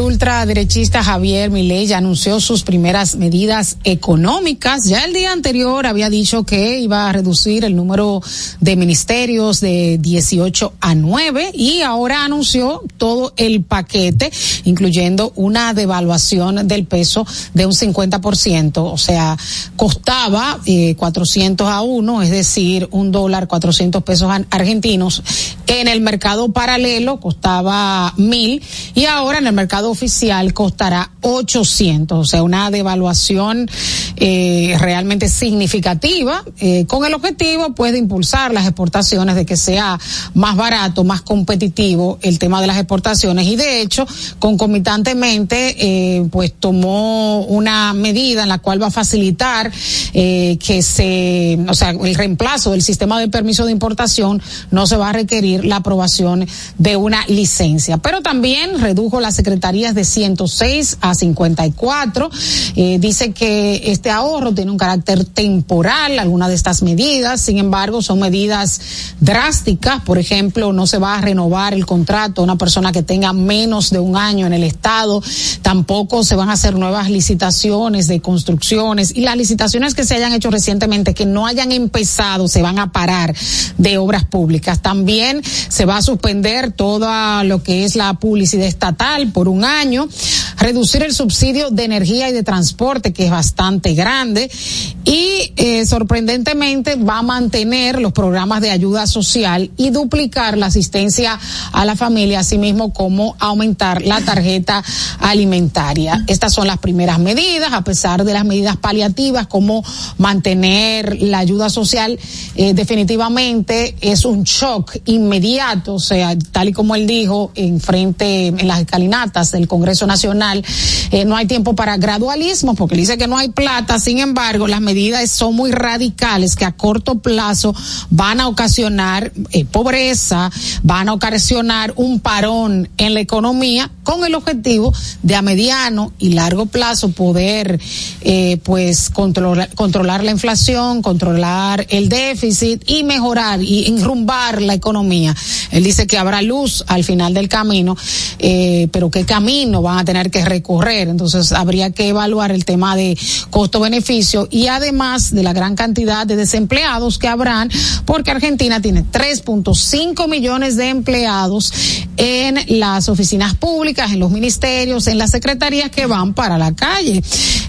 Ultraderechista Javier Milei ya anunció sus primeras medidas económicas. Ya el día anterior había dicho que iba a reducir el número de ministerios de 18 a 9 y ahora anunció todo el paquete, incluyendo una devaluación del peso de un 50%. O sea, costaba eh, 400 a 1, es decir, un dólar 400 pesos argentinos. En el mercado paralelo costaba mil y ahora en el mercado oficial costará 800, o sea, una devaluación eh, realmente significativa, eh, con el objetivo pues de impulsar las exportaciones, de que sea más barato, más competitivo el tema de las exportaciones. Y de hecho concomitantemente eh, pues tomó una medida en la cual va a facilitar que se, o sea, el reemplazo del sistema de permiso de importación no se va a requerir la aprobación de una licencia, pero también redujo las secretarías de 106 a 54. Eh, dice que este ahorro tiene un carácter temporal, algunas de estas medidas, sin embargo, son medidas drásticas. Por ejemplo, no se va a renovar el contrato a una persona que tenga menos de un año en el Estado. Tampoco se van a hacer nuevas licitaciones de construcciones y las licitaciones que se hayan hecho recientemente que no hayan empezado se van a parar de obras públicas. También se va a suspender todo lo que es la publicidad estatal por un año, reducir el subsidio de energía y de transporte, que es bastante grande, y eh, sorprendentemente va a mantener los programas de ayuda social y duplicar la asistencia a la familia, así mismo como aumentar la tarjeta alimentaria. Estas son las primeras medidas, a pesar de las medidas paliativas, como mantener la ayuda social, eh, definitivamente es un shock inmediato, o sea, tal y como él dijo en frente, en las escalinatas del Congreso Nacional, eh, no hay tiempo para gradualismo, porque dice que no hay plata, sin embargo, las medidas son muy radicales que a corto plazo van a ocasionar eh, pobreza, van a ocasionar un parón en la economía con el objetivo de a mediano y largo plazo poder eh, pues controlar, controlar la inflación, controlar el déficit y mejorar y enrumbar la economía. Él dice que habrá luz al final del camino, eh, pero qué camino van a tener que recorrer. Entonces habría que evaluar el tema de costo-beneficio y además de la gran cantidad de desempleados que habrán, porque Argentina tiene 3.5 millones de empleados en las oficinas públicas, en los ministerios, en las secretarías que van para la calle.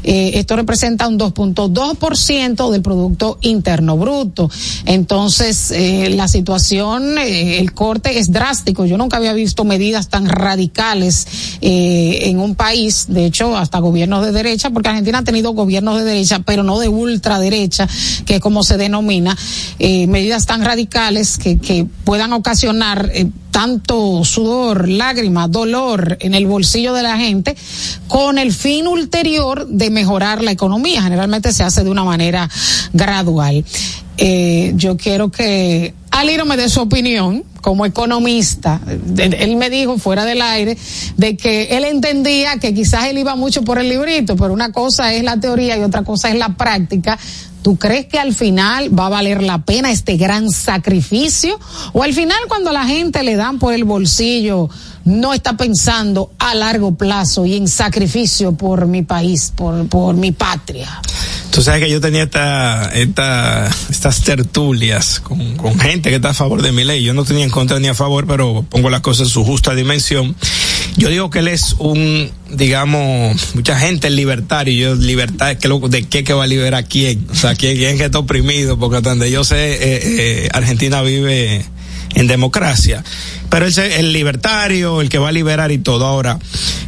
Eh, esto representa un 2.2% del Producto Interno Bruto. Entonces, eh, la situación, eh, el corte es drástico. Yo nunca había visto medidas tan radicales eh, en un país, de hecho, hasta gobiernos de derecha, porque Argentina ha tenido gobiernos de derecha, pero no de ultraderecha, que es como se denomina, eh, medidas tan radicales que, que puedan ocasionar eh, tanto sudor, lágrimas, dolor en el bolsillo de la gente, con el fin ulterior de mejorar la economía. Generalmente se hace de una manera gradual. Eh, yo quiero que Aliro me dé su opinión como economista. Él me dijo fuera del aire de que él entendía que quizás él iba mucho por el librito, pero una cosa es la teoría y otra cosa es la práctica. ¿Tú crees que al final va a valer la pena este gran sacrificio? ¿O al final cuando la gente le dan por el bolsillo no está pensando a largo plazo y en sacrificio por mi país, por, por mi patria? Tú sabes que yo tenía esta, esta, estas tertulias con, con, gente que está a favor de mi ley. Yo no tenía en contra ni a favor, pero pongo las cosas en su justa dimensión. Yo digo que él es un, digamos, mucha gente es libertario. Yo, libertad, lo, ¿de qué que va a liberar quién? O sea, quién, quién que está oprimido, porque donde yo sé, eh, eh, Argentina vive en democracia. Pero él es el libertario, el que va a liberar y todo. Ahora,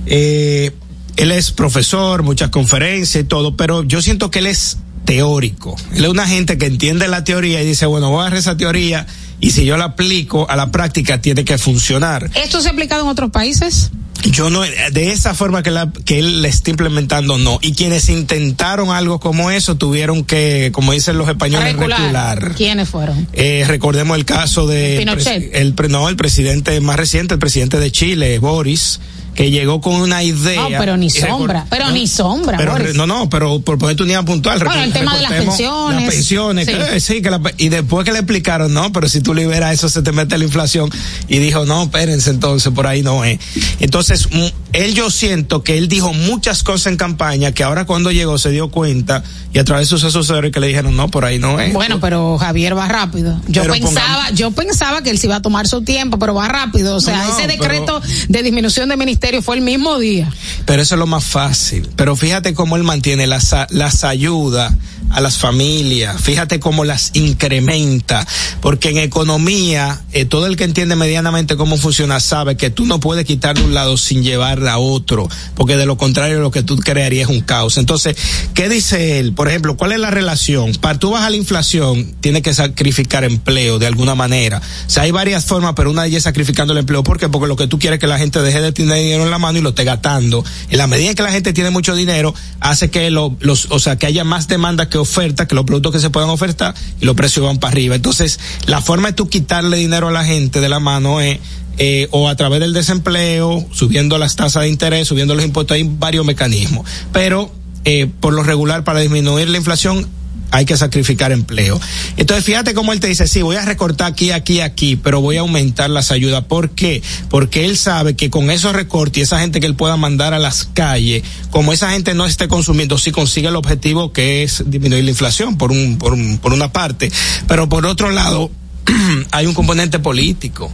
eh, él es profesor, muchas conferencias y todo, pero yo siento que él es teórico. Él es una gente que entiende la teoría y dice, bueno, voy a agarrar esa teoría y si yo la aplico a la práctica tiene que funcionar. ¿Esto se ha aplicado en otros países? Yo no, de esa forma que, la, que él le está implementando, no. Y quienes intentaron algo como eso tuvieron que, como dicen los españoles, Recular. recular. ¿Quiénes fueron? Eh, recordemos el caso de... Pinochet. El, no, el presidente más reciente, el presidente de Chile, Boris, que llegó con una idea. No, pero ni sombra, pero ni sombra, Pero, Boris. no, no, pero por ponerte un día puntual. Bueno, el tema de las pensiones. Las pensiones, Sí. que, sí, que la- y después que le explicaron, no, pero si tú liberas eso se te mete la inflación. Y dijo, no, espérense entonces, por ahí no es. Entonces, él yo siento que él dijo muchas cosas en campaña que ahora cuando llegó se dio cuenta y a través de sus asesores que le dijeron, no, por ahí no es. Bueno, pero Javier va rápido. Yo Pero pensaba, yo pensaba que él se iba a tomar su tiempo, pero va rápido. O sea, No, ese pero- decreto de disminución de ministerio fue el mismo día. Pero eso es lo más fácil. Pero fíjate cómo él mantiene las, las ayudas a las familias, fíjate cómo las incrementa, porque en economía, eh, todo el que entiende medianamente cómo funciona sabe que tú no puedes quitar de un lado sin llevar a otro, porque de lo contrario lo que tú crearías es un caos. Entonces, ¿qué dice él? Por ejemplo, ¿cuál es la relación? Para tú bajar la inflación, tienes que sacrificar empleo de alguna manera. O sea, hay varias formas, pero una de ellas es sacrificando el empleo. ¿Por qué? Porque lo que tú quieres es que la gente deje de tener en la mano y lo esté gastando. En la medida en que la gente tiene mucho dinero, hace que lo- los, o sea, que haya más demanda que oferta, que los productos que se puedan ofertar y los precios van para arriba. Entonces, la forma de tú quitarle dinero a la gente de la mano es eh, o a través del desempleo, subiendo las tasas de interés, subiendo los impuestos, hay varios mecanismos. Pero, eh, por lo regular, para disminuir la inflación, hay que sacrificar empleo. Entonces, fíjate cómo él te dice, sí, voy a recortar aquí, aquí, aquí, pero voy a aumentar las ayudas. ¿Por qué? Porque él sabe que con esos recortes y esa gente que él pueda mandar a las calles, como esa gente no esté consumiendo, sí consigue el objetivo que es disminuir la inflación, por un, por un, por una parte. Pero por otro lado, hay un componente político.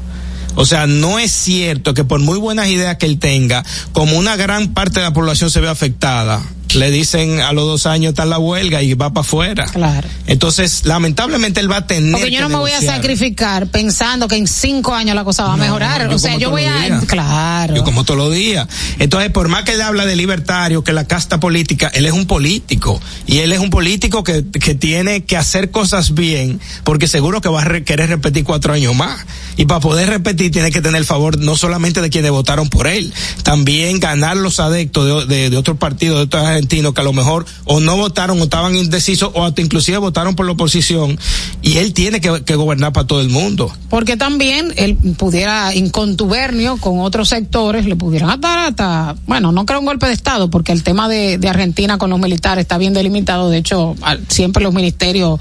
O sea, no es cierto que por muy buenas ideas que él tenga, como una gran parte de la población se ve afectada, le dicen a los dos años está la huelga y va para afuera. Claro. Entonces, lamentablemente él va a tener Porque yo que no me voy a sacrificar pensando que en cinco años la cosa va a mejorar. O sea, yo voy a, claro. Yo como todos los días. Entonces, por más que él habla de libertario, que la casta política, él es un político. Y él es un político que, que tiene que hacer cosas bien, porque seguro que va a re- querer repetir cuatro años más. Y para poder repetir, tiene que tener el favor no solamente de quienes votaron por él, también ganar los adeptos de, de, de otros partidos, de otros que a lo mejor o no votaron o estaban indecisos o hasta inclusive votaron por la oposición. Y él tiene que, gobernar para todo el mundo. Porque también él pudiera, en contubernio con otros sectores, le pudieran dar hasta, bueno, no creo un golpe de Estado, porque el tema de, Argentina con los militares está bien delimitado. De hecho, siempre los ministerios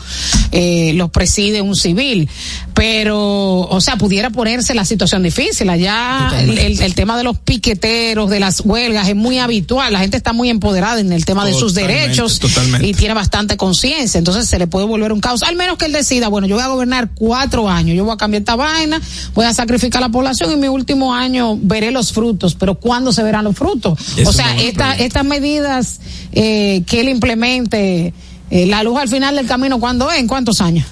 eh, los preside un civil. Pero, o sea, pudiera ponerse la situación difícil. Allá el, el- el tema de los piqueteros, de las huelgas, es muy habitual. La gente está muy empoderada en el tema de sus derechos totalmente. y tiene bastante conciencia. Entonces se le puede volver un caos. Al menos que él decida, bueno, yo voy a gobernar cuatro años, yo voy a cambiar esta vaina, voy a sacrificar a la población y en mi último año veré los frutos. Pero ¿cuándo se verán los frutos? Eso o sea, esta, estas medidas eh, que él implemente, eh, la luz al final del camino, ¿cuándo es? ¿En cuántos años?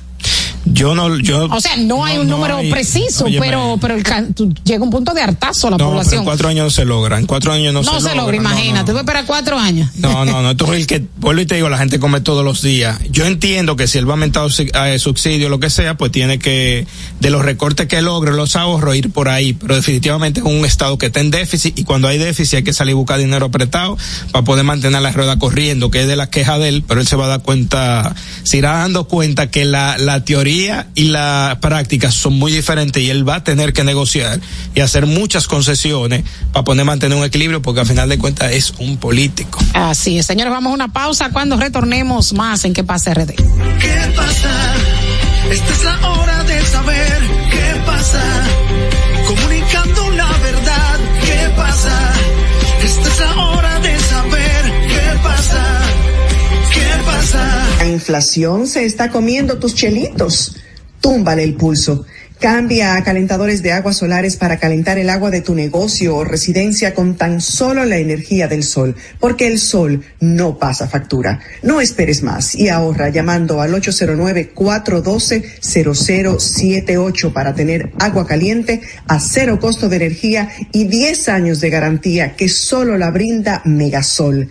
Yo no, yo. O sea, no hay un número hay- preciso, óyeme, pero pero el, llega un punto de hartazo a la No, pero población. en cuatro años no se logra. En cuatro años no, no se, logra, no, imagínate. Voy a esperar cuatro años. No, no, no. Esto es el que, vuelvo y te digo, la gente come todos los días. Yo entiendo que si él va a aumentar eh, subsidio, lo que sea, pues tiene que, de los recortes que logre, los ahorros, ir por ahí. Pero definitivamente es un Estado que está en déficit y cuando hay déficit hay que salir a buscar dinero apretado para poder mantener la rueda corriendo, que es de la queja de él, pero él se va a dar cuenta, se irá dando cuenta que la, la teoría y la práctica son muy diferentes y él va a tener que negociar y hacer muchas concesiones para poder mantener un equilibrio porque al final de cuentas es un político. Así es, señores, vamos a una pausa cuando retornemos más en qué pasa RD. ¿Qué pasa? Esta es la hora de saber qué pasa. Comunicando la verdad, ¿qué pasa? Esta es la hora ¿Qué pasa? La inflación se está comiendo tus chelitos. Túmbale el pulso. Cambia a calentadores de aguas solares para calentar el agua de tu negocio o residencia con tan solo la energía del sol, porque el sol no pasa factura. No esperes más y ahorra llamando al 809-412-0078 para tener agua caliente a cero costo de energía y 10 años de garantía que solo la brinda Megasol.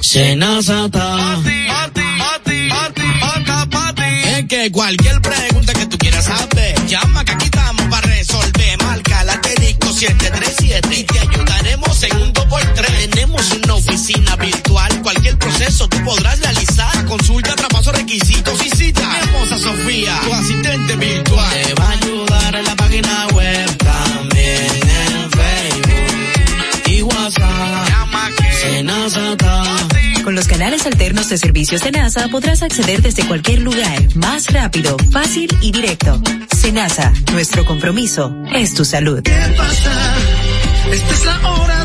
Senazata. Es que cualquier pregunta que tú quieras saber, llama que aquí estamos para resolver. Marca la disco 737 y te ayudaremos en un 2x3. Tenemos una oficina virtual, cualquier proceso tú podrás realizar. Consulta, traspaso, requisitos y cita. Tenemos a Sofía, tu canales alternos de servicios de NASA podrás acceder desde cualquier lugar, más rápido, fácil y directo. Senasa, nuestro compromiso es tu salud. ¿Qué pasa? Esta es la hora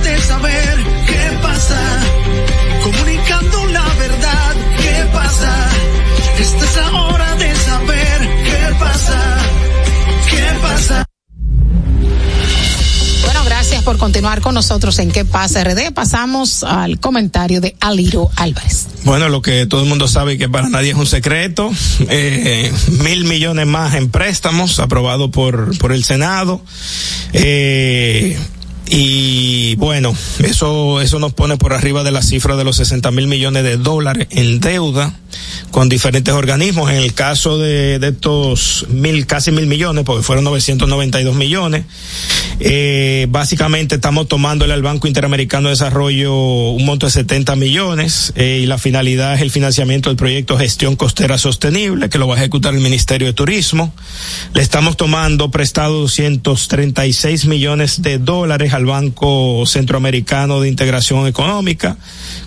por continuar con nosotros en ¿Qué pasa RD? Pasamos al comentario de Aliro Álvarez. Bueno, lo que todo el mundo sabe y que para nadie es un secreto, eh, mil millones más en préstamos aprobado por, por el Senado. Eh, y bueno, eso, eso nos pone por arriba de la cifra de los 60 mil millones de dólares en deuda con diferentes organismos. En el caso de, de estos mil, casi mil millones, porque fueron 992 millones, eh, básicamente estamos tomándole al Banco Interamericano de Desarrollo un monto de 70 millones eh, y la finalidad es el financiamiento del proyecto Gestión Costera Sostenible, que lo va a ejecutar el Ministerio de Turismo. Le estamos tomando prestado 236 millones de dólares al Banco Centroamericano de Integración Económica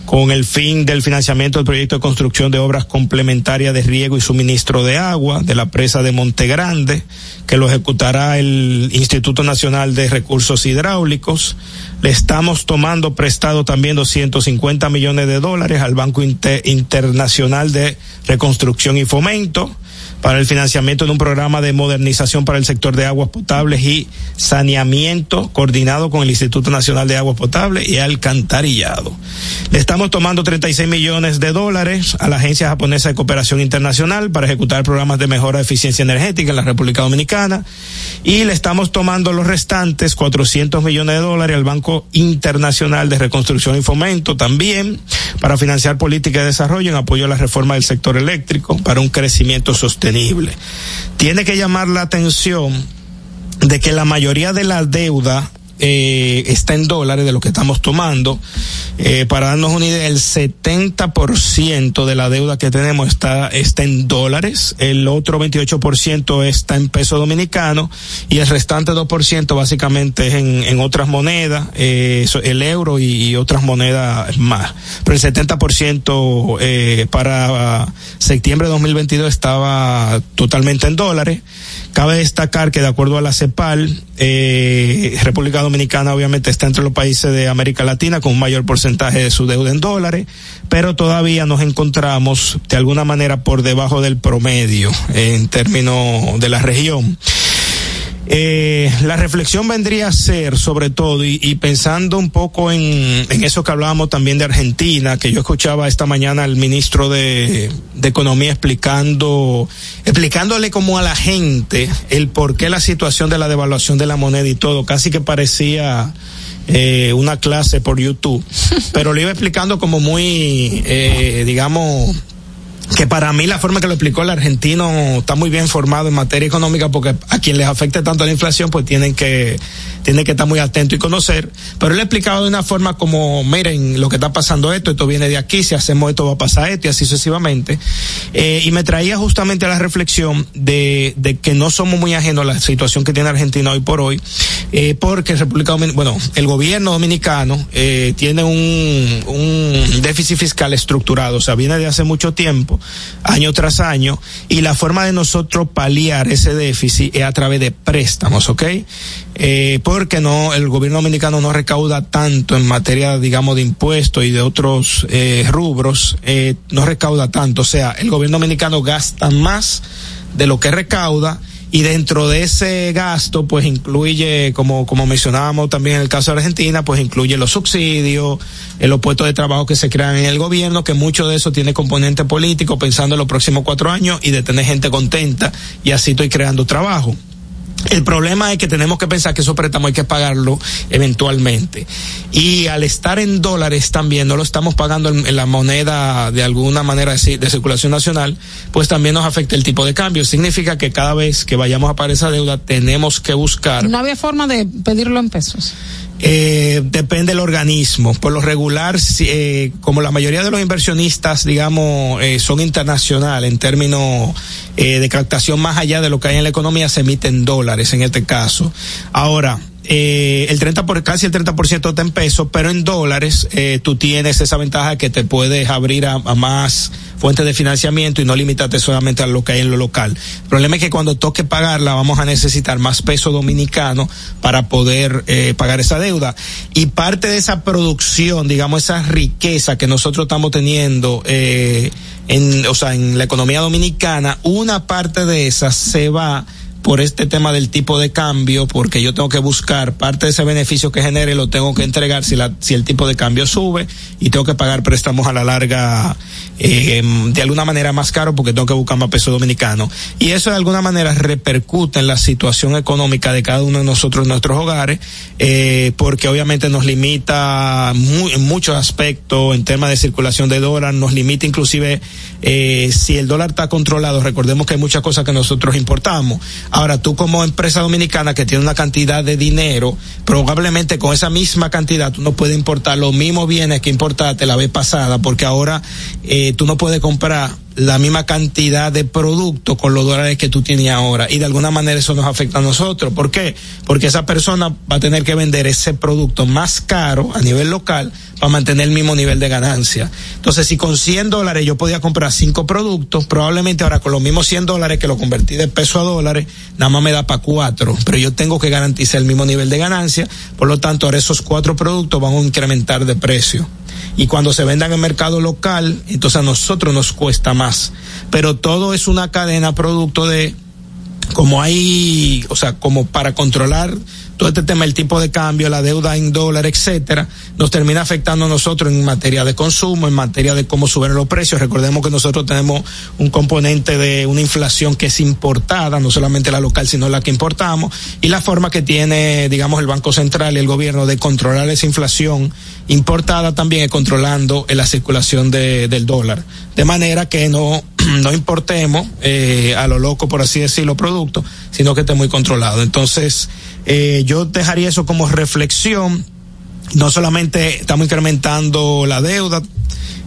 con el fin del financiamiento del proyecto de construcción de obras complementarias de riego y suministro de agua de la presa de Monte Grande, que lo ejecutará el Instituto Nacional de Recursos Hidráulicos. Le estamos tomando prestado también 250 millones de dólares al Banco Inter Internacional de Reconstrucción y Fomento para el financiamiento de un programa de modernización para el sector de aguas potables y saneamiento coordinado con el Instituto Nacional de Aguas Potables y Alcantarillado. Le estamos tomando 36 millones de dólares a la Agencia Japonesa de Cooperación Internacional para ejecutar programas de mejora de eficiencia energética en la República Dominicana y le estamos tomando los restantes 400 millones de dólares al Banco Internacional de Reconstrucción y Fomento también para financiar política de desarrollo en apoyo a la reforma del sector eléctrico para un crecimiento sostenible. Tiene que llamar la atención de que la mayoría de la deuda eh, está en dólares de lo que estamos tomando. Eh, para darnos una idea, el 70% de la deuda que tenemos está, está en dólares, el otro 28% está en peso dominicano y el restante 2% básicamente es en, en otras monedas, eh, el euro y, y, otras monedas más. Pero el 70% eh, para septiembre de 2022 estaba totalmente en dólares. Cabe destacar que de acuerdo a la CEPAL, eh, República Dominicana obviamente está entre los países de América Latina con un mayor porcentaje de su deuda en dólares, pero todavía nos encontramos de alguna manera por debajo del promedio en términos de la región. Eh, la reflexión vendría a ser sobre todo y, y pensando un poco en, en, eso que hablábamos también de Argentina, que yo escuchaba esta mañana al ministro de, de, Economía explicando, explicándole como a la gente el por qué la situación de la devaluación de la moneda y todo, casi que parecía eh, una clase por YouTube, pero le iba explicando como muy, eh, digamos, que para mí la forma que lo explicó el argentino está muy bien formado en materia económica porque a quien les afecte tanto la inflación pues tienen que tienen que estar muy atentos y conocer, pero él explicaba de una forma como, miren, lo que está pasando esto, esto viene de aquí, si hacemos esto va a pasar esto y así sucesivamente. Eh, y me traía justamente a la reflexión de, que no somos muy ajenos a la situación que tiene Argentina hoy por hoy, eh, porque República Dominicana, bueno, el gobierno dominicano eh, tiene un déficit fiscal estructurado, o sea, viene de hace mucho tiempo, año tras año, y la forma de nosotros paliar ese déficit es a través de préstamos, ¿ok? Eh, porque no el gobierno dominicano no recauda tanto en materia digamos de impuestos y de otros eh, rubros eh, no recauda tanto o sea el gobierno dominicano gasta más de lo que recauda y dentro de ese gasto pues incluye como como mencionábamos también en el caso de Argentina pues incluye los subsidios eh, los puestos de trabajo que se crean en el gobierno que mucho de eso tiene componente político pensando en los próximos cuatro años y de tener gente contenta. Y así estoy creando trabajo El problema es que tenemos que pensar que esos préstamos hay que pagarlo eventualmente. Y al estar en dólares también, no lo estamos pagando en, la moneda de alguna manera de, circulación nacional, pues también nos afecta el tipo de cambio. Significa que cada vez que vayamos a pagar esa deuda tenemos que buscar. No había forma de pedirlo en pesos. Eh, depende del organismo. Por lo regular, eh, como la mayoría de los inversionistas, digamos, eh, son internacionales en términos eh, de captación más allá de lo que hay en la economía, se emiten dólares en este caso. Ahora, eh, el 30 por, casi el 30% está en pesos, pero en dólares eh, tú tienes esa ventaja que te puedes abrir a, más fuentes de financiamiento y no limitarte solamente a lo que hay en lo local. El problema es que cuando toque pagarla vamos a necesitar más peso dominicano para poder eh, pagar esa deuda. Y parte de esa producción, digamos, esa riqueza que nosotros estamos teniendo, eh, en, o sea, en la economía dominicana, una parte de esa se va por este tema del tipo de cambio, porque yo tengo que buscar parte de ese beneficio que genere, lo tengo que entregar si, la, si el tipo de cambio sube y tengo que pagar préstamos a la larga eh, de alguna manera más caro porque tengo que buscar más peso dominicano. Y eso de alguna manera repercute en la situación económica de cada uno de nosotros en nuestros hogares, eh, porque obviamente nos limita muy, en muchos aspectos en temas de circulación de dólar, nos limita inclusive eh, si el dólar está controlado, recordemos que hay muchas cosas que nosotros importamos. Ahora, tú como empresa dominicana que tiene una cantidad de dinero, probablemente con esa misma cantidad tú no puedes importar los mismos bienes que importaste la vez pasada, porque ahora eh, tú no puedes comprar la misma cantidad de producto con los dólares que tú tienes ahora. Y de alguna manera eso nos afecta a nosotros. ¿Por qué? Porque esa persona va a tener que vender ese producto más caro a nivel local para mantener el mismo nivel de ganancia. Entonces, si con 100 dólares yo podía comprar cinco productos, probablemente ahora con los mismos 100 dólares que lo convertí de peso a dólares, nada más me da para cuatro. Pero yo tengo que garantizar el mismo nivel de ganancia. Por lo tanto, ahora esos cuatro productos van a incrementar de precio y cuando se vendan en mercado local, entonces a nosotros nos cuesta más. Pero todo es una cadena producto de como hay, o sea, como para controlar todo este tema, el tipo de cambio, la deuda en dólar, etcétera, nos termina afectando a nosotros en materia de consumo, en materia de cómo suben los precios. Recordemos que nosotros tenemos un componente de una inflación que es importada, no solamente la local, sino la que importamos, y la forma que tiene, digamos, el Banco Central y el gobierno de controlar esa inflación importada también es controlando la circulación de, del dólar. De manera que no, no importemos eh, a lo loco, por así decirlo, productos, sino que esté muy controlado. Entonces, eh, yo dejaría eso como reflexión. No solamente estamos incrementando la deuda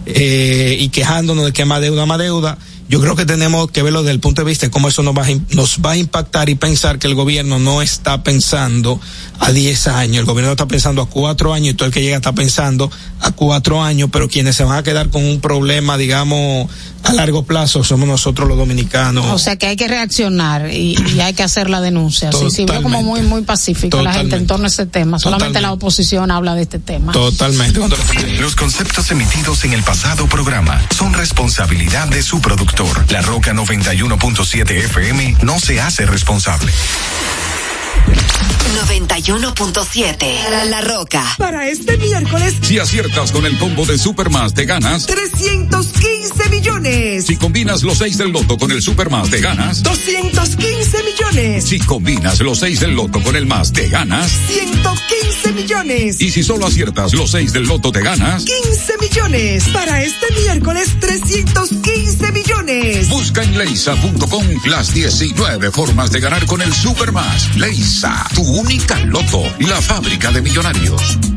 eh, y quejándonos de que más deuda, más deuda. Yo creo que tenemos que verlo desde el punto de vista de cómo eso nos va, a, nos va a impactar y pensar que el gobierno no está pensando a 10 años, el gobierno está pensando a cuatro años y todo el que llega está pensando a cuatro años, pero quienes se van a quedar con un problema, digamos, a largo plazo somos nosotros los dominicanos. O sea que hay que reaccionar y, y hay que hacer la denuncia. Sí, sí, veo como muy, muy pacífica la gente en torno a ese tema. Solamente Totalmente. la oposición habla de este tema. Totalmente. Los conceptos emitidos en el pasado programa son responsabilidad de su productor. La Roca 91.7 FM no se hace responsable. 91.7 la, la Roca. Para este miércoles, si aciertas con el combo de Supermas, te ganas 315 millones. Si combinas los 6 del loto con el Supermas, te ganas 215 millones. Si combinas los 6 del loto con el más, te ganas 115 millones. Y si solo aciertas los 6 del loto, te ganas 15 millones. Para este miércoles, 315 millones. Busca en leisa.com las 19 formas de ganar con el Supermas. Leisa, tu única loto, la fábrica de millonarios.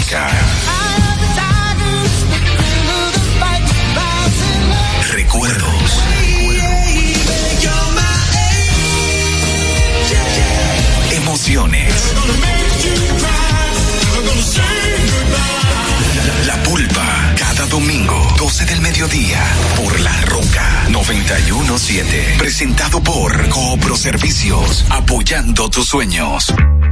Recuerdos. Emociones. La pulpa. Cada domingo, 12 del mediodía. Por La Roca 917. Presentado por Coopro Servicios. Apoyando tus sueños.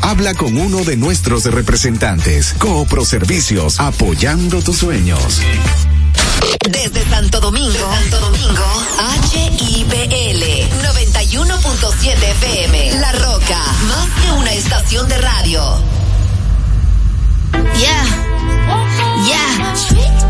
Habla con uno de nuestros representantes. Coopro Servicios, apoyando tus sueños. Desde Santo Domingo, Santo Domingo, HIPL 91.7 FM. La Roca, más que una estación de radio. Yeah, yeah.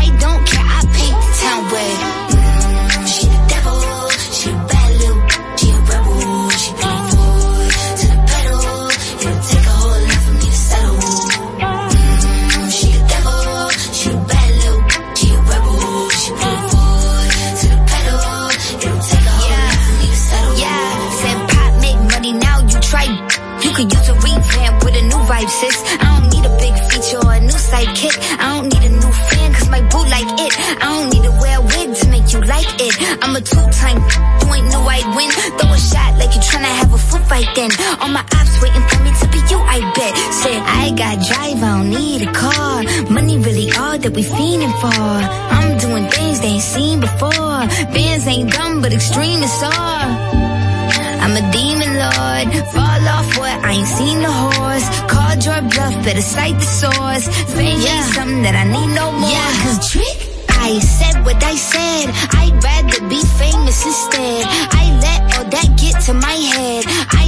cite the source. Fame ain't something that I need no more. Yeah, cause trick. I said what I said. I'd rather be famous instead. I let all that get to my head. I